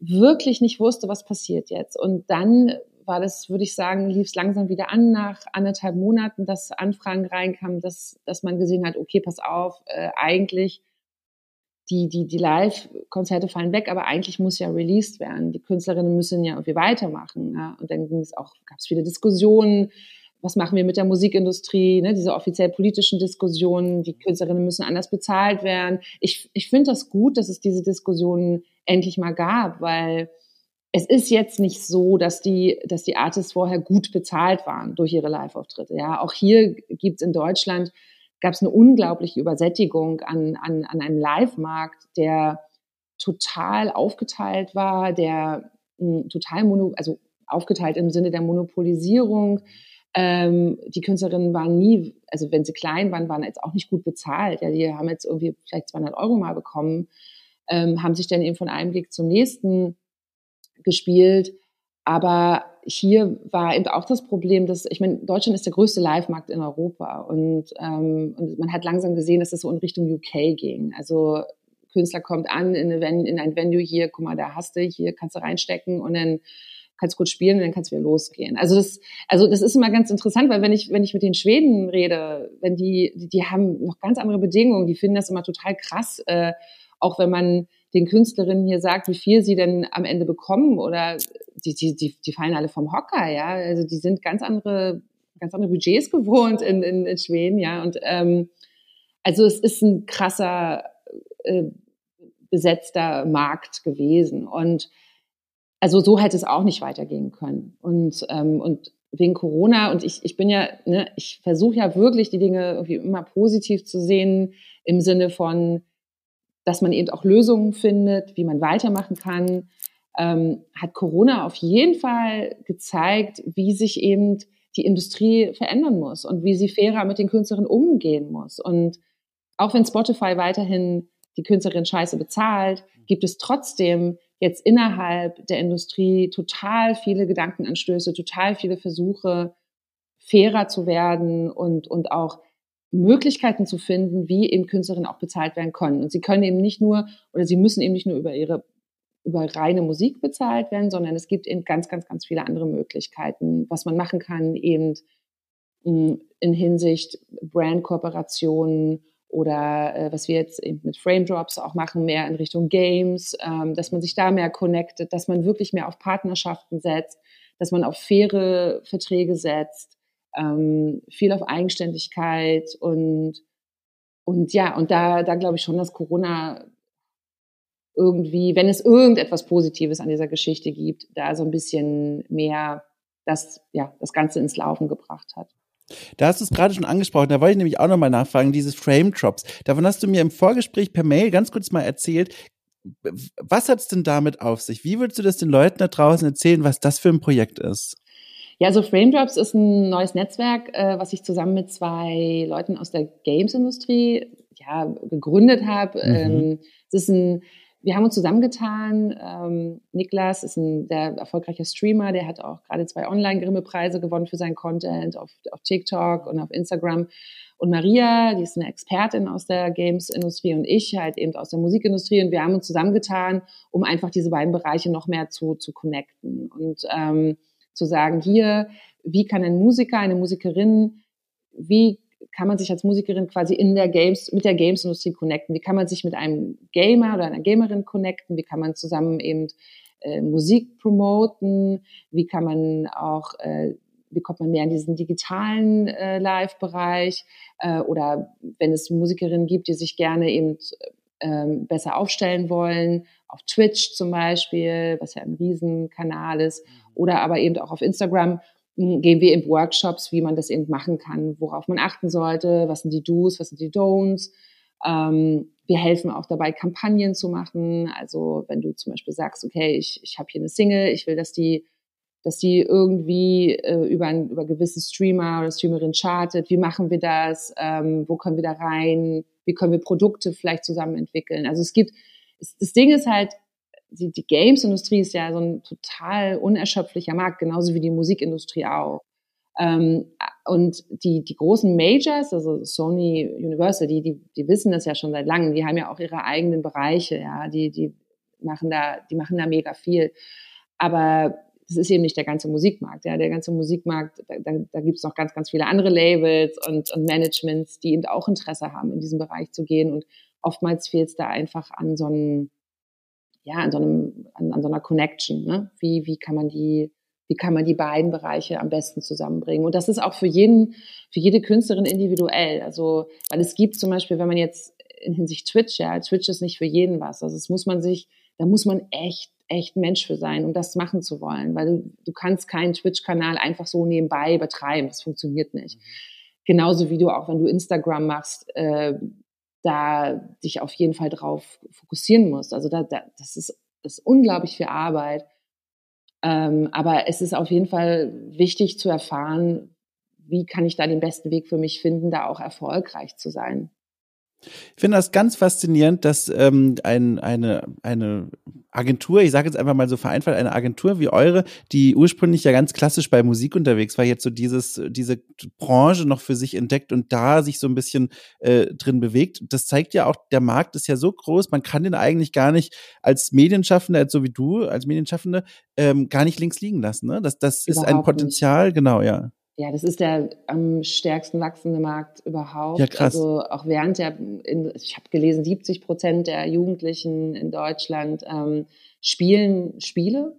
wirklich nicht wusste, was passiert jetzt. Und dann war das, würde ich sagen, lief es langsam wieder an nach anderthalb Monaten, dass Anfragen reinkamen, dass, dass man gesehen hat, okay, pass auf, äh, eigentlich die, die, die Live-Konzerte fallen weg, aber eigentlich muss ja released werden. Die Künstlerinnen müssen ja irgendwie weitermachen. Ja? Und dann ging es auch, gab es viele Diskussionen, was machen wir mit der Musikindustrie, ne, diese offiziell politischen Diskussionen, die Künstlerinnen müssen anders bezahlt werden. Ich, ich finde das gut, dass es diese Diskussionen endlich mal gab, weil es ist jetzt nicht so, dass die, dass die Artists vorher gut bezahlt waren durch ihre Live-Auftritte. Ja, auch hier gibt es in Deutschland gab es eine unglaubliche Übersättigung an, an, an einem Live-Markt, der total aufgeteilt war, der mh, hm, total mono, also aufgeteilt im Sinne der Monopolisierung. Ähm, die Künstlerinnen waren nie, also wenn sie klein waren, waren jetzt auch nicht gut bezahlt. Ja, die haben jetzt irgendwie vielleicht 200 Euro mal bekommen, ähm, haben sich dann eben von einem Weg zum nächsten gespielt. Aber hier war eben auch das Problem, dass, ich meine, Deutschland ist der größte Live-Markt in Europa und, ähm, und man hat langsam gesehen, dass es so in Richtung UK ging. Also Künstler kommt an in, eine, in ein Venue hier, guck mal, da hast du, hier kannst du reinstecken und dann kannst kurz spielen und dann kannst wieder losgehen. Also das, also das ist immer ganz interessant, weil wenn ich, wenn ich mit den Schweden rede, wenn die, die, die haben noch ganz andere Bedingungen, die finden das immer total krass, äh, auch wenn man den Künstlerinnen hier sagt, wie viel sie denn am Ende bekommen oder die, die, die, die fallen alle vom Hocker, ja. Also die sind ganz andere, ganz andere Budgets <laughs> gewohnt in, in, in Schweden, ja. Und ähm, also es ist ein krasser äh, besetzter Markt gewesen. Und also so hätte es auch nicht weitergehen können. Und, ähm, und wegen Corona und ich, ich bin ja, ne, ich versuche ja wirklich die Dinge irgendwie immer positiv zu sehen im Sinne von, dass man eben auch Lösungen findet, wie man weitermachen kann, ähm, hat Corona auf jeden Fall gezeigt, wie sich eben die Industrie verändern muss und wie sie fairer mit den Künstlerinnen umgehen muss. Und auch wenn Spotify weiterhin die Künstlerin scheiße bezahlt, gibt es trotzdem jetzt innerhalb der Industrie total viele Gedankenanstöße, total viele Versuche, fairer zu werden und, und auch Möglichkeiten zu finden, wie eben Künstlerinnen auch bezahlt werden können. Und sie können eben nicht nur oder sie müssen eben nicht nur über ihre über reine Musik bezahlt werden, sondern es gibt eben ganz, ganz, ganz viele andere Möglichkeiten, was man machen kann, eben hm, in Hinsicht Brandkooperationen oder äh, was wir jetzt eben mit Frame Drops auch machen, mehr in Richtung Games, ähm, dass man sich da mehr connectet, dass man wirklich mehr auf Partnerschaften setzt, dass man auf faire Verträge setzt, ähm, viel auf Eigenständigkeit und und ja, und da, da glaube ich schon, dass Corona irgendwie, wenn es irgendetwas Positives an dieser Geschichte gibt, da so ein bisschen mehr das, ja, das Ganze ins Laufen gebracht hat. Da hast du es gerade schon angesprochen, da wollte ich nämlich auch nochmal nachfragen, dieses Frame Drops. Davon hast du mir im Vorgespräch per Mail ganz kurz mal erzählt. Was hat es denn damit auf sich? Wie würdest du das den Leuten da draußen erzählen, was das für ein Projekt ist? Ja, also Frame Drops ist ein neues Netzwerk, äh, was ich zusammen mit zwei Leuten aus der Games-Industrie ja, gegründet habe. Mhm. Ähm, es ist ein wir haben uns zusammengetan. Ähm, Niklas ist ein sehr erfolgreicher Streamer, der hat auch gerade zwei Online-Grimme-Preise gewonnen für seinen Content auf, auf TikTok und auf Instagram. Und Maria, die ist eine Expertin aus der Games-Industrie und ich halt eben aus der Musikindustrie. Und wir haben uns zusammengetan, um einfach diese beiden Bereiche noch mehr zu, zu connecten und ähm, zu sagen, hier, wie kann ein Musiker, eine Musikerin, wie kann man sich als Musikerin quasi in der Games, mit der Games-Industrie connecten? Wie kann man sich mit einem Gamer oder einer Gamerin connecten? Wie kann man zusammen eben äh, Musik promoten? Wie kann man auch, äh, wie kommt man mehr in diesen digitalen äh, Live-Bereich? Äh, oder wenn es Musikerinnen gibt, die sich gerne eben ähm, besser aufstellen wollen, auf Twitch zum Beispiel, was ja ein Riesenkanal ist, mhm. oder aber eben auch auf Instagram, gehen wir in Workshops, wie man das eben machen kann, worauf man achten sollte, was sind die Do's, was sind die Don'ts. Ähm, wir helfen auch dabei, Kampagnen zu machen. Also wenn du zum Beispiel sagst, okay, ich, ich habe hier eine Single, ich will, dass die, dass die irgendwie äh, über, ein, über gewisse Streamer oder Streamerin chartet. Wie machen wir das? Ähm, wo können wir da rein? Wie können wir Produkte vielleicht zusammen entwickeln? Also es gibt, das Ding ist halt, die, die Games-Industrie ist ja so ein total unerschöpflicher Markt, genauso wie die Musikindustrie auch. Ähm, und die, die großen Majors, also Sony, Universal, die, die, die wissen das ja schon seit langem, die haben ja auch ihre eigenen Bereiche, ja, die, die machen da, die machen da mega viel. Aber das ist eben nicht der ganze Musikmarkt. Ja, der ganze Musikmarkt, da, da, da gibt es noch ganz, ganz viele andere Labels und, und Managements, die eben auch Interesse haben, in diesen Bereich zu gehen. Und oftmals fehlt es da einfach an so einem, ja, an so einem, an, an so einer Connection. Ne? Wie, wie kann man die, wie kann man die beiden Bereiche am besten zusammenbringen? Und das ist auch für jeden, für jede Künstlerin individuell. Also, weil es gibt zum Beispiel, wenn man jetzt in Hinsicht Twitch, ja, Twitch ist nicht für jeden was. Also, es muss man sich, da muss man echt echt Mensch für sein, um das machen zu wollen, weil du, du kannst keinen Twitch-Kanal einfach so nebenbei betreiben. Das funktioniert nicht. Genauso wie du auch, wenn du Instagram machst, äh, da dich auf jeden Fall drauf fokussieren musst. Also da, da, das, ist, das ist unglaublich viel Arbeit. Ähm, aber es ist auf jeden Fall wichtig zu erfahren, wie kann ich da den besten Weg für mich finden, da auch erfolgreich zu sein. Ich finde das ganz faszinierend, dass ähm, ein, eine, eine Agentur, ich sage jetzt einfach mal so vereinfacht, eine Agentur wie eure, die ursprünglich ja ganz klassisch bei Musik unterwegs war, jetzt so dieses, diese Branche noch für sich entdeckt und da sich so ein bisschen äh, drin bewegt. Das zeigt ja auch, der Markt ist ja so groß, man kann den eigentlich gar nicht als Medienschaffender, so wie du, als Medienschaffende, ähm, gar nicht links liegen lassen. Ne? Das, das ist ein Potenzial, nicht. genau, ja. Ja, das ist der am stärksten wachsende Markt überhaupt. Ja, krass. Also auch während der, in, ich habe gelesen, 70 Prozent der Jugendlichen in Deutschland ähm, spielen Spiele.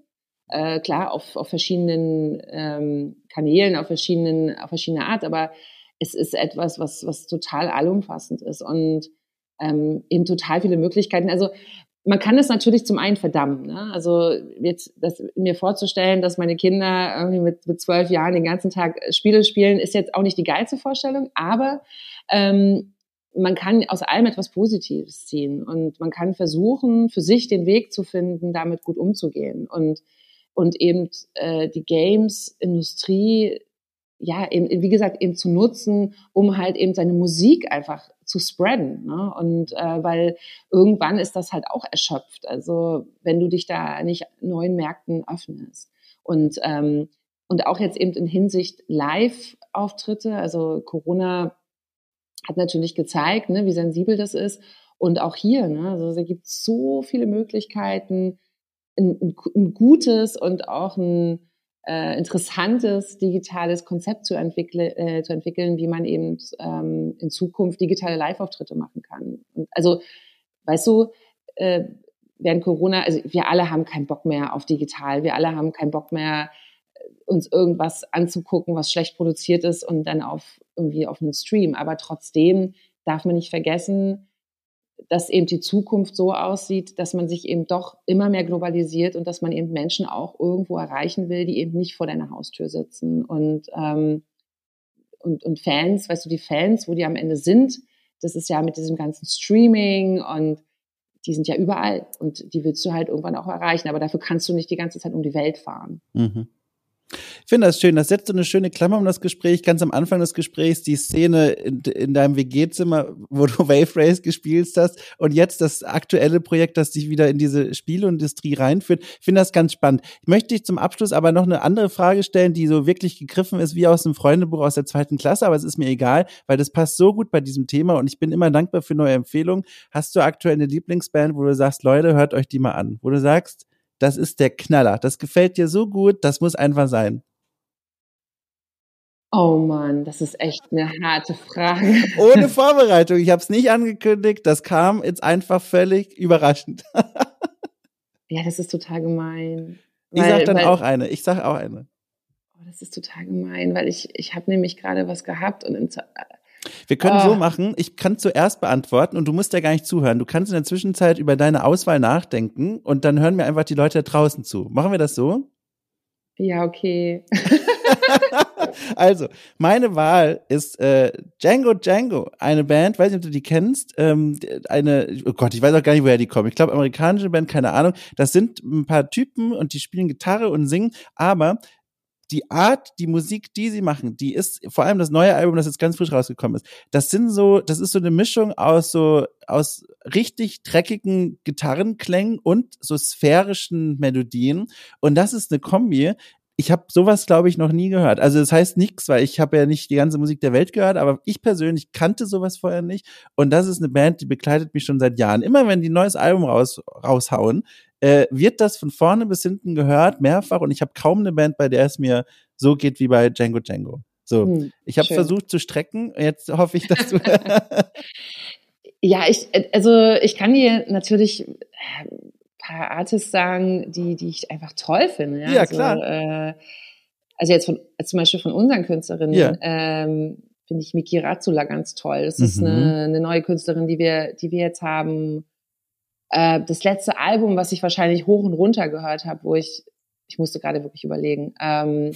Äh, klar, auf, auf verschiedenen ähm, Kanälen, auf verschiedenen, auf verschiedene Art, aber es ist etwas, was, was total allumfassend ist und ähm, eben total viele Möglichkeiten. Also man kann es natürlich zum einen verdammen. Ne? Also jetzt das, mir vorzustellen, dass meine Kinder irgendwie mit, mit zwölf Jahren den ganzen Tag Spiele spielen, ist jetzt auch nicht die geilste Vorstellung, aber ähm, man kann aus allem etwas Positives ziehen und man kann versuchen, für sich den Weg zu finden, damit gut umzugehen und und eben äh, die Games-Industrie ja, eben, wie gesagt, eben zu nutzen, um halt eben seine Musik einfach zu spreaden. Ne? Und äh, weil irgendwann ist das halt auch erschöpft. Also wenn du dich da nicht neuen Märkten öffnest. Und, ähm, und auch jetzt eben in Hinsicht Live-Auftritte, also Corona hat natürlich gezeigt, ne, wie sensibel das ist. Und auch hier, ne, also es gibt so viele Möglichkeiten, ein, ein, ein gutes und auch ein äh, interessantes digitales Konzept zu, entwickle, äh, zu entwickeln, wie man eben ähm, in Zukunft digitale Live-Auftritte machen kann. Und also, weißt du, äh, während Corona, also wir alle haben keinen Bock mehr auf digital, wir alle haben keinen Bock mehr, äh, uns irgendwas anzugucken, was schlecht produziert ist und dann auf irgendwie auf einen Stream. Aber trotzdem darf man nicht vergessen, dass eben die Zukunft so aussieht, dass man sich eben doch immer mehr globalisiert und dass man eben Menschen auch irgendwo erreichen will, die eben nicht vor deiner Haustür sitzen. Und, ähm, und, und Fans, weißt du, die Fans, wo die am Ende sind, das ist ja mit diesem ganzen Streaming und die sind ja überall und die willst du halt irgendwann auch erreichen, aber dafür kannst du nicht die ganze Zeit um die Welt fahren. Mhm. Ich finde das schön. Das setzt so eine schöne Klammer um das Gespräch. Ganz am Anfang des Gesprächs die Szene in, in deinem WG-Zimmer, wo du <laughs> Wave Race gespielt hast und jetzt das aktuelle Projekt, das dich wieder in diese Spielindustrie reinführt. Ich finde das ganz spannend. Ich möchte dich zum Abschluss aber noch eine andere Frage stellen, die so wirklich gegriffen ist wie aus einem Freundebuch aus der zweiten Klasse, aber es ist mir egal, weil das passt so gut bei diesem Thema und ich bin immer dankbar für neue Empfehlungen. Hast du aktuell eine Lieblingsband, wo du sagst, Leute, hört euch die mal an, wo du sagst, das ist der Knaller. Das gefällt dir so gut, das muss einfach sein. Oh Mann, das ist echt eine harte Frage. <laughs> Ohne Vorbereitung. Ich habe es nicht angekündigt. Das kam jetzt einfach völlig überraschend. <laughs> ja, das ist total gemein. Ich weil, sag dann weil, auch eine. Ich sag auch eine. Oh, das ist total gemein, weil ich ich habe nämlich gerade was gehabt und in, wir können oh. so machen, ich kann zuerst beantworten und du musst ja gar nicht zuhören. Du kannst in der Zwischenzeit über deine Auswahl nachdenken und dann hören mir einfach die Leute da draußen zu. Machen wir das so? Ja, okay. <laughs> also, meine Wahl ist äh, Django Django, eine Band, weiß nicht, ob du die kennst, ähm, eine, oh Gott, ich weiß auch gar nicht, woher die kommen. Ich glaube, amerikanische Band, keine Ahnung. Das sind ein paar Typen und die spielen Gitarre und singen, aber die Art, die Musik, die sie machen, die ist vor allem das neue Album, das jetzt ganz frisch rausgekommen ist. Das sind so, das ist so eine Mischung aus so aus richtig dreckigen Gitarrenklängen und so sphärischen Melodien und das ist eine Kombi, ich habe sowas, glaube ich, noch nie gehört. Also das heißt nichts, weil ich habe ja nicht die ganze Musik der Welt gehört, aber ich persönlich kannte sowas vorher nicht. Und das ist eine Band, die begleitet mich schon seit Jahren. Immer wenn die ein neues Album raus, raushauen, äh, wird das von vorne bis hinten gehört, mehrfach. Und ich habe kaum eine Band, bei der es mir so geht wie bei Django Django. So, hm, ich habe versucht zu strecken. Jetzt hoffe ich, dass du. <laughs> ja, ich, also ich kann dir natürlich ein äh, paar Artists sagen, die, die ich einfach toll finde. Ja, ja also, klar. Äh, also jetzt von, zum Beispiel von unseren Künstlerinnen. Ja. Ähm, finde ich Miki Razzula ganz toll. Das mhm. ist eine, eine neue Künstlerin, die wir, die wir jetzt haben. Äh, das letzte Album, was ich wahrscheinlich hoch und runter gehört habe, wo ich, ich musste gerade wirklich überlegen, ähm,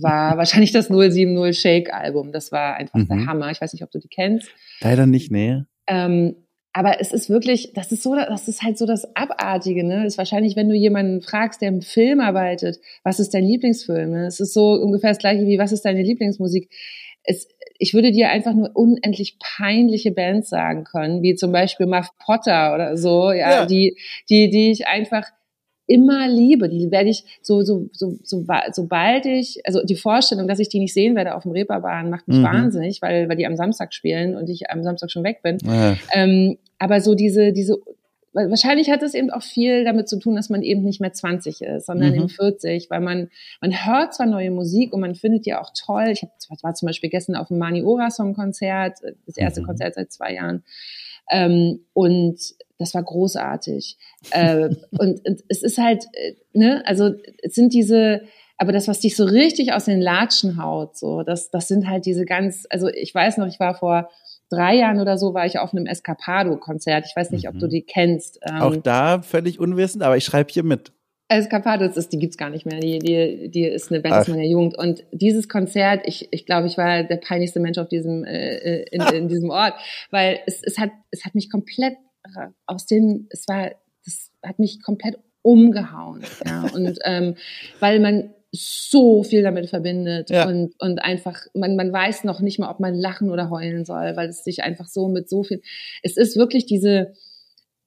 war <laughs> wahrscheinlich das 070 Shake Album. Das war einfach mhm. der Hammer. Ich weiß nicht, ob du die kennst. Leider nicht, nee. Ähm, aber es ist wirklich, das ist so, das ist halt so das Abartige, ne? Das ist wahrscheinlich, wenn du jemanden fragst, der im Film arbeitet, was ist dein Lieblingsfilm? Ne? Es ist so ungefähr das gleiche wie, was ist deine Lieblingsmusik? Es, ich würde dir einfach nur unendlich peinliche Bands sagen können, wie zum Beispiel Muff Potter oder so, ja, ja. die, die, die ich einfach immer liebe. Die werde ich so, so, so, so, sobald ich, also die Vorstellung, dass ich die nicht sehen werde auf dem Reeperbahn, macht mich mhm. wahnsinnig, weil, weil die am Samstag spielen und ich am Samstag schon weg bin. Ja. Ähm, aber so diese, diese wahrscheinlich hat es eben auch viel damit zu tun, dass man eben nicht mehr 20 ist, sondern mhm. eben 40, weil man, man hört zwar neue Musik und man findet die auch toll. Ich hab, war zum Beispiel gestern auf dem Mani Ora Song Konzert, das erste mhm. Konzert seit zwei Jahren. Ähm, und das war großartig. äh, <laughs> und, und es ist halt, äh, ne, also es sind diese, aber das, was dich so richtig aus den Latschen haut, so, das, das sind halt diese ganz, also ich weiß noch, ich war vor drei Jahren oder so war ich auf einem Escapado-Konzert. Ich weiß nicht, ob du mhm. die kennst. Ähm, Auch da völlig unwissend, aber ich schreibe hier mit. Escapado, ist, die gibt's gar nicht mehr. Die, die, die ist eine Band aus meiner Jugend. Und dieses Konzert, ich, ich glaube, ich war der peinlichste Mensch auf diesem, äh, äh in, <laughs> in diesem Ort, weil es, es hat, es hat mich komplett aus den, es war, das hat mich komplett umgehauen. Ja. Und ähm, weil man so viel damit verbindet ja. und, und einfach, man, man weiß noch nicht mal, ob man lachen oder heulen soll, weil es sich einfach so mit so viel, es ist wirklich diese,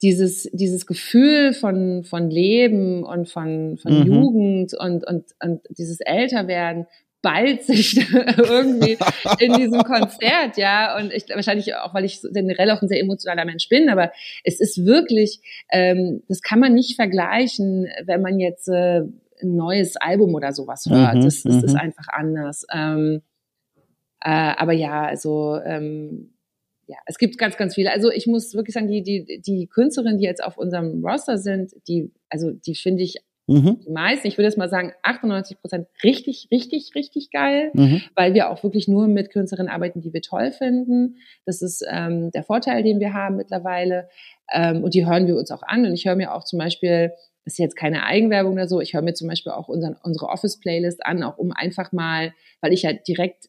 dieses, dieses Gefühl von, von Leben und von, von mhm. Jugend und, und, und dieses Älterwerden ballt sich <laughs> irgendwie in diesem Konzert, ja. Und ich wahrscheinlich auch, weil ich generell auch ein sehr emotionaler Mensch bin, aber es ist wirklich, ähm, das kann man nicht vergleichen, wenn man jetzt äh, ein neues Album oder sowas hört. Mhm, das, das ist mhm. einfach anders. Ähm, äh, aber ja, also ähm, ja, es gibt ganz, ganz viele. Also ich muss wirklich sagen, die, die, die Künstlerinnen, die jetzt auf unserem Roster sind, die, also die finde ich Mhm. Die meisten, ich würde jetzt mal sagen, 98 Prozent richtig, richtig, richtig geil, mhm. weil wir auch wirklich nur mit Künstlerinnen arbeiten, die wir toll finden. Das ist ähm, der Vorteil, den wir haben mittlerweile. Ähm, und die hören wir uns auch an. Und ich höre mir auch zum Beispiel ist jetzt keine Eigenwerbung oder so. Ich höre mir zum Beispiel auch unseren, unsere Office-Playlist an, auch um einfach mal, weil ich ja direkt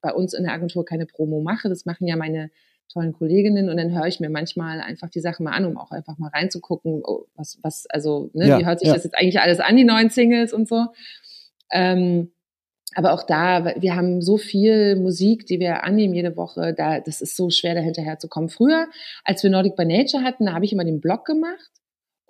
bei uns in der Agentur keine Promo mache. Das machen ja meine tollen Kolleginnen und dann höre ich mir manchmal einfach die Sachen mal an, um auch einfach mal reinzugucken, oh, was, was, also, ne, ja, wie hört sich ja. das jetzt eigentlich alles an, die neuen Singles und so. Ähm, aber auch da, wir haben so viel Musik, die wir annehmen jede Woche, da, das ist so schwer, da hinterher zu kommen. Früher, als wir Nordic by Nature hatten, da habe ich immer den Blog gemacht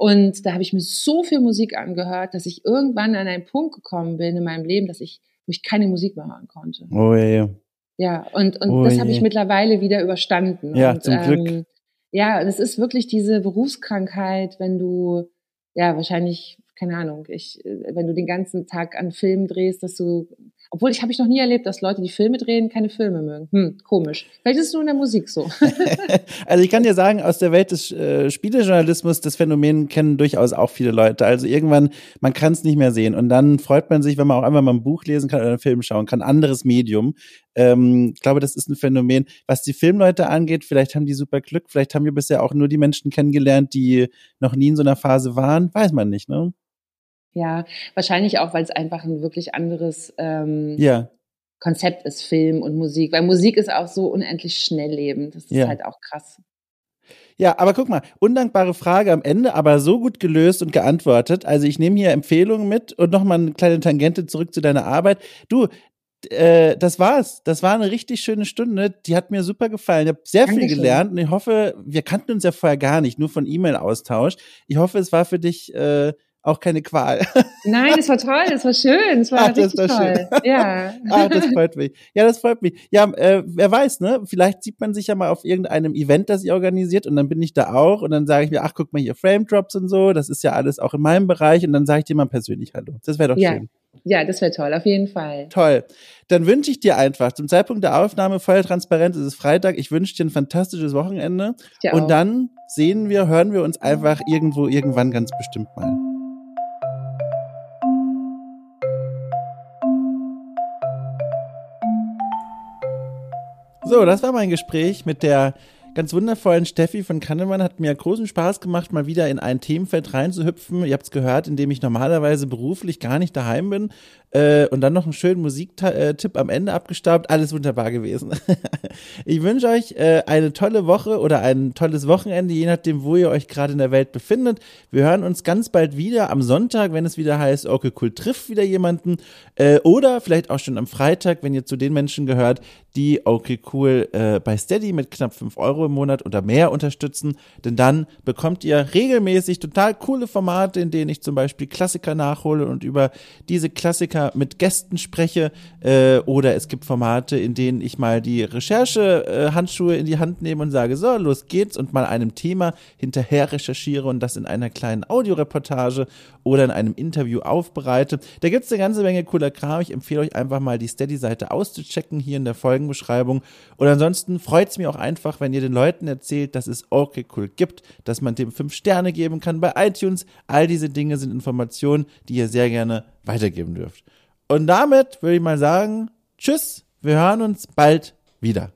und da habe ich mir so viel Musik angehört, dass ich irgendwann an einen Punkt gekommen bin in meinem Leben, dass ich, wo ich keine Musik mehr hören konnte. Oh ja, ja. Ja, und, und oh, das habe ich mittlerweile wieder überstanden. Ja, und, zum Glück. Ähm, ja, das ist wirklich diese Berufskrankheit, wenn du, ja, wahrscheinlich, keine Ahnung, ich, wenn du den ganzen Tag an Filmen drehst, dass du obwohl, ich habe ich noch nie erlebt, dass Leute, die Filme drehen, keine Filme mögen. Hm, komisch. Vielleicht ist es nur in der Musik so. <laughs> also ich kann dir sagen, aus der Welt des äh, Spielejournalismus, das Phänomen kennen durchaus auch viele Leute. Also irgendwann, man kann es nicht mehr sehen. Und dann freut man sich, wenn man auch einmal mal ein Buch lesen kann oder einen Film schauen kann. Anderes Medium. Ähm, ich glaube, das ist ein Phänomen. Was die Filmleute angeht, vielleicht haben die super Glück. Vielleicht haben wir bisher auch nur die Menschen kennengelernt, die noch nie in so einer Phase waren. Weiß man nicht, ne? Ja, wahrscheinlich auch, weil es einfach ein wirklich anderes ähm, ja. Konzept ist, Film und Musik. Weil Musik ist auch so unendlich schnelllebend. Das ist ja. halt auch krass. Ja, aber guck mal, undankbare Frage am Ende, aber so gut gelöst und geantwortet. Also ich nehme hier Empfehlungen mit und nochmal eine kleine Tangente zurück zu deiner Arbeit. Du, äh, das war's. Das war eine richtig schöne Stunde. Die hat mir super gefallen. Ich habe sehr Dankeschön. viel gelernt und ich hoffe, wir kannten uns ja vorher gar nicht, nur von E-Mail-Austausch. Ich hoffe, es war für dich äh, auch keine Qual. Nein, es war toll, es war schön, es war Ach, richtig toll. Schön. Ja. Ach, <laughs> das freut mich. Ja, das freut mich. Ja, äh, wer weiß, ne? Vielleicht sieht man sich ja mal auf irgendeinem Event, das ihr organisiert und dann bin ich da auch und dann sage ich mir, ach, guck mal hier Frame Drops und so, das ist ja alles auch in meinem Bereich und dann sage ich dir mal persönlich Hallo. Das wäre doch ja. schön. Ja, das wäre toll, auf jeden Fall. Toll. Dann wünsche ich dir einfach zum Zeitpunkt der Aufnahme voll transparent, es ist Freitag, ich wünsche dir ein fantastisches Wochenende und dann sehen wir, hören wir uns einfach irgendwo irgendwann ganz bestimmt mal. So, das war mein Gespräch mit der ganz wundervollen Steffi von Kannemann. Hat mir großen Spaß gemacht, mal wieder in ein Themenfeld reinzuhüpfen. Ihr habt es gehört, in dem ich normalerweise beruflich gar nicht daheim bin. Äh, und dann noch einen schönen Musiktipp am Ende abgestaubt. Alles wunderbar gewesen. <laughs> ich wünsche euch äh, eine tolle Woche oder ein tolles Wochenende, je nachdem, wo ihr euch gerade in der Welt befindet. Wir hören uns ganz bald wieder am Sonntag, wenn es wieder heißt, okay, cool, trifft wieder jemanden. Äh, oder vielleicht auch schon am Freitag, wenn ihr zu den Menschen gehört, die okay, cool äh, bei Steady mit knapp 5 Euro im Monat oder mehr unterstützen. Denn dann bekommt ihr regelmäßig total coole Formate, in denen ich zum Beispiel Klassiker nachhole und über diese Klassiker mit Gästen spreche äh, oder es gibt Formate, in denen ich mal die Recherche-Handschuhe äh, in die Hand nehme und sage, so, los geht's und mal einem Thema hinterher recherchiere und das in einer kleinen Audioreportage oder in einem Interview aufbereite. Da gibt's eine ganze Menge cooler Kram. Ich empfehle euch einfach mal die Steady-Seite auszuchecken hier in der Folgenbeschreibung. Und ansonsten freut's mich auch einfach, wenn ihr den Leuten erzählt, dass es okay cool gibt, dass man dem fünf Sterne geben kann bei iTunes. All diese Dinge sind Informationen, die ihr sehr gerne weitergeben dürft. Und damit würde ich mal sagen, tschüss, wir hören uns bald wieder.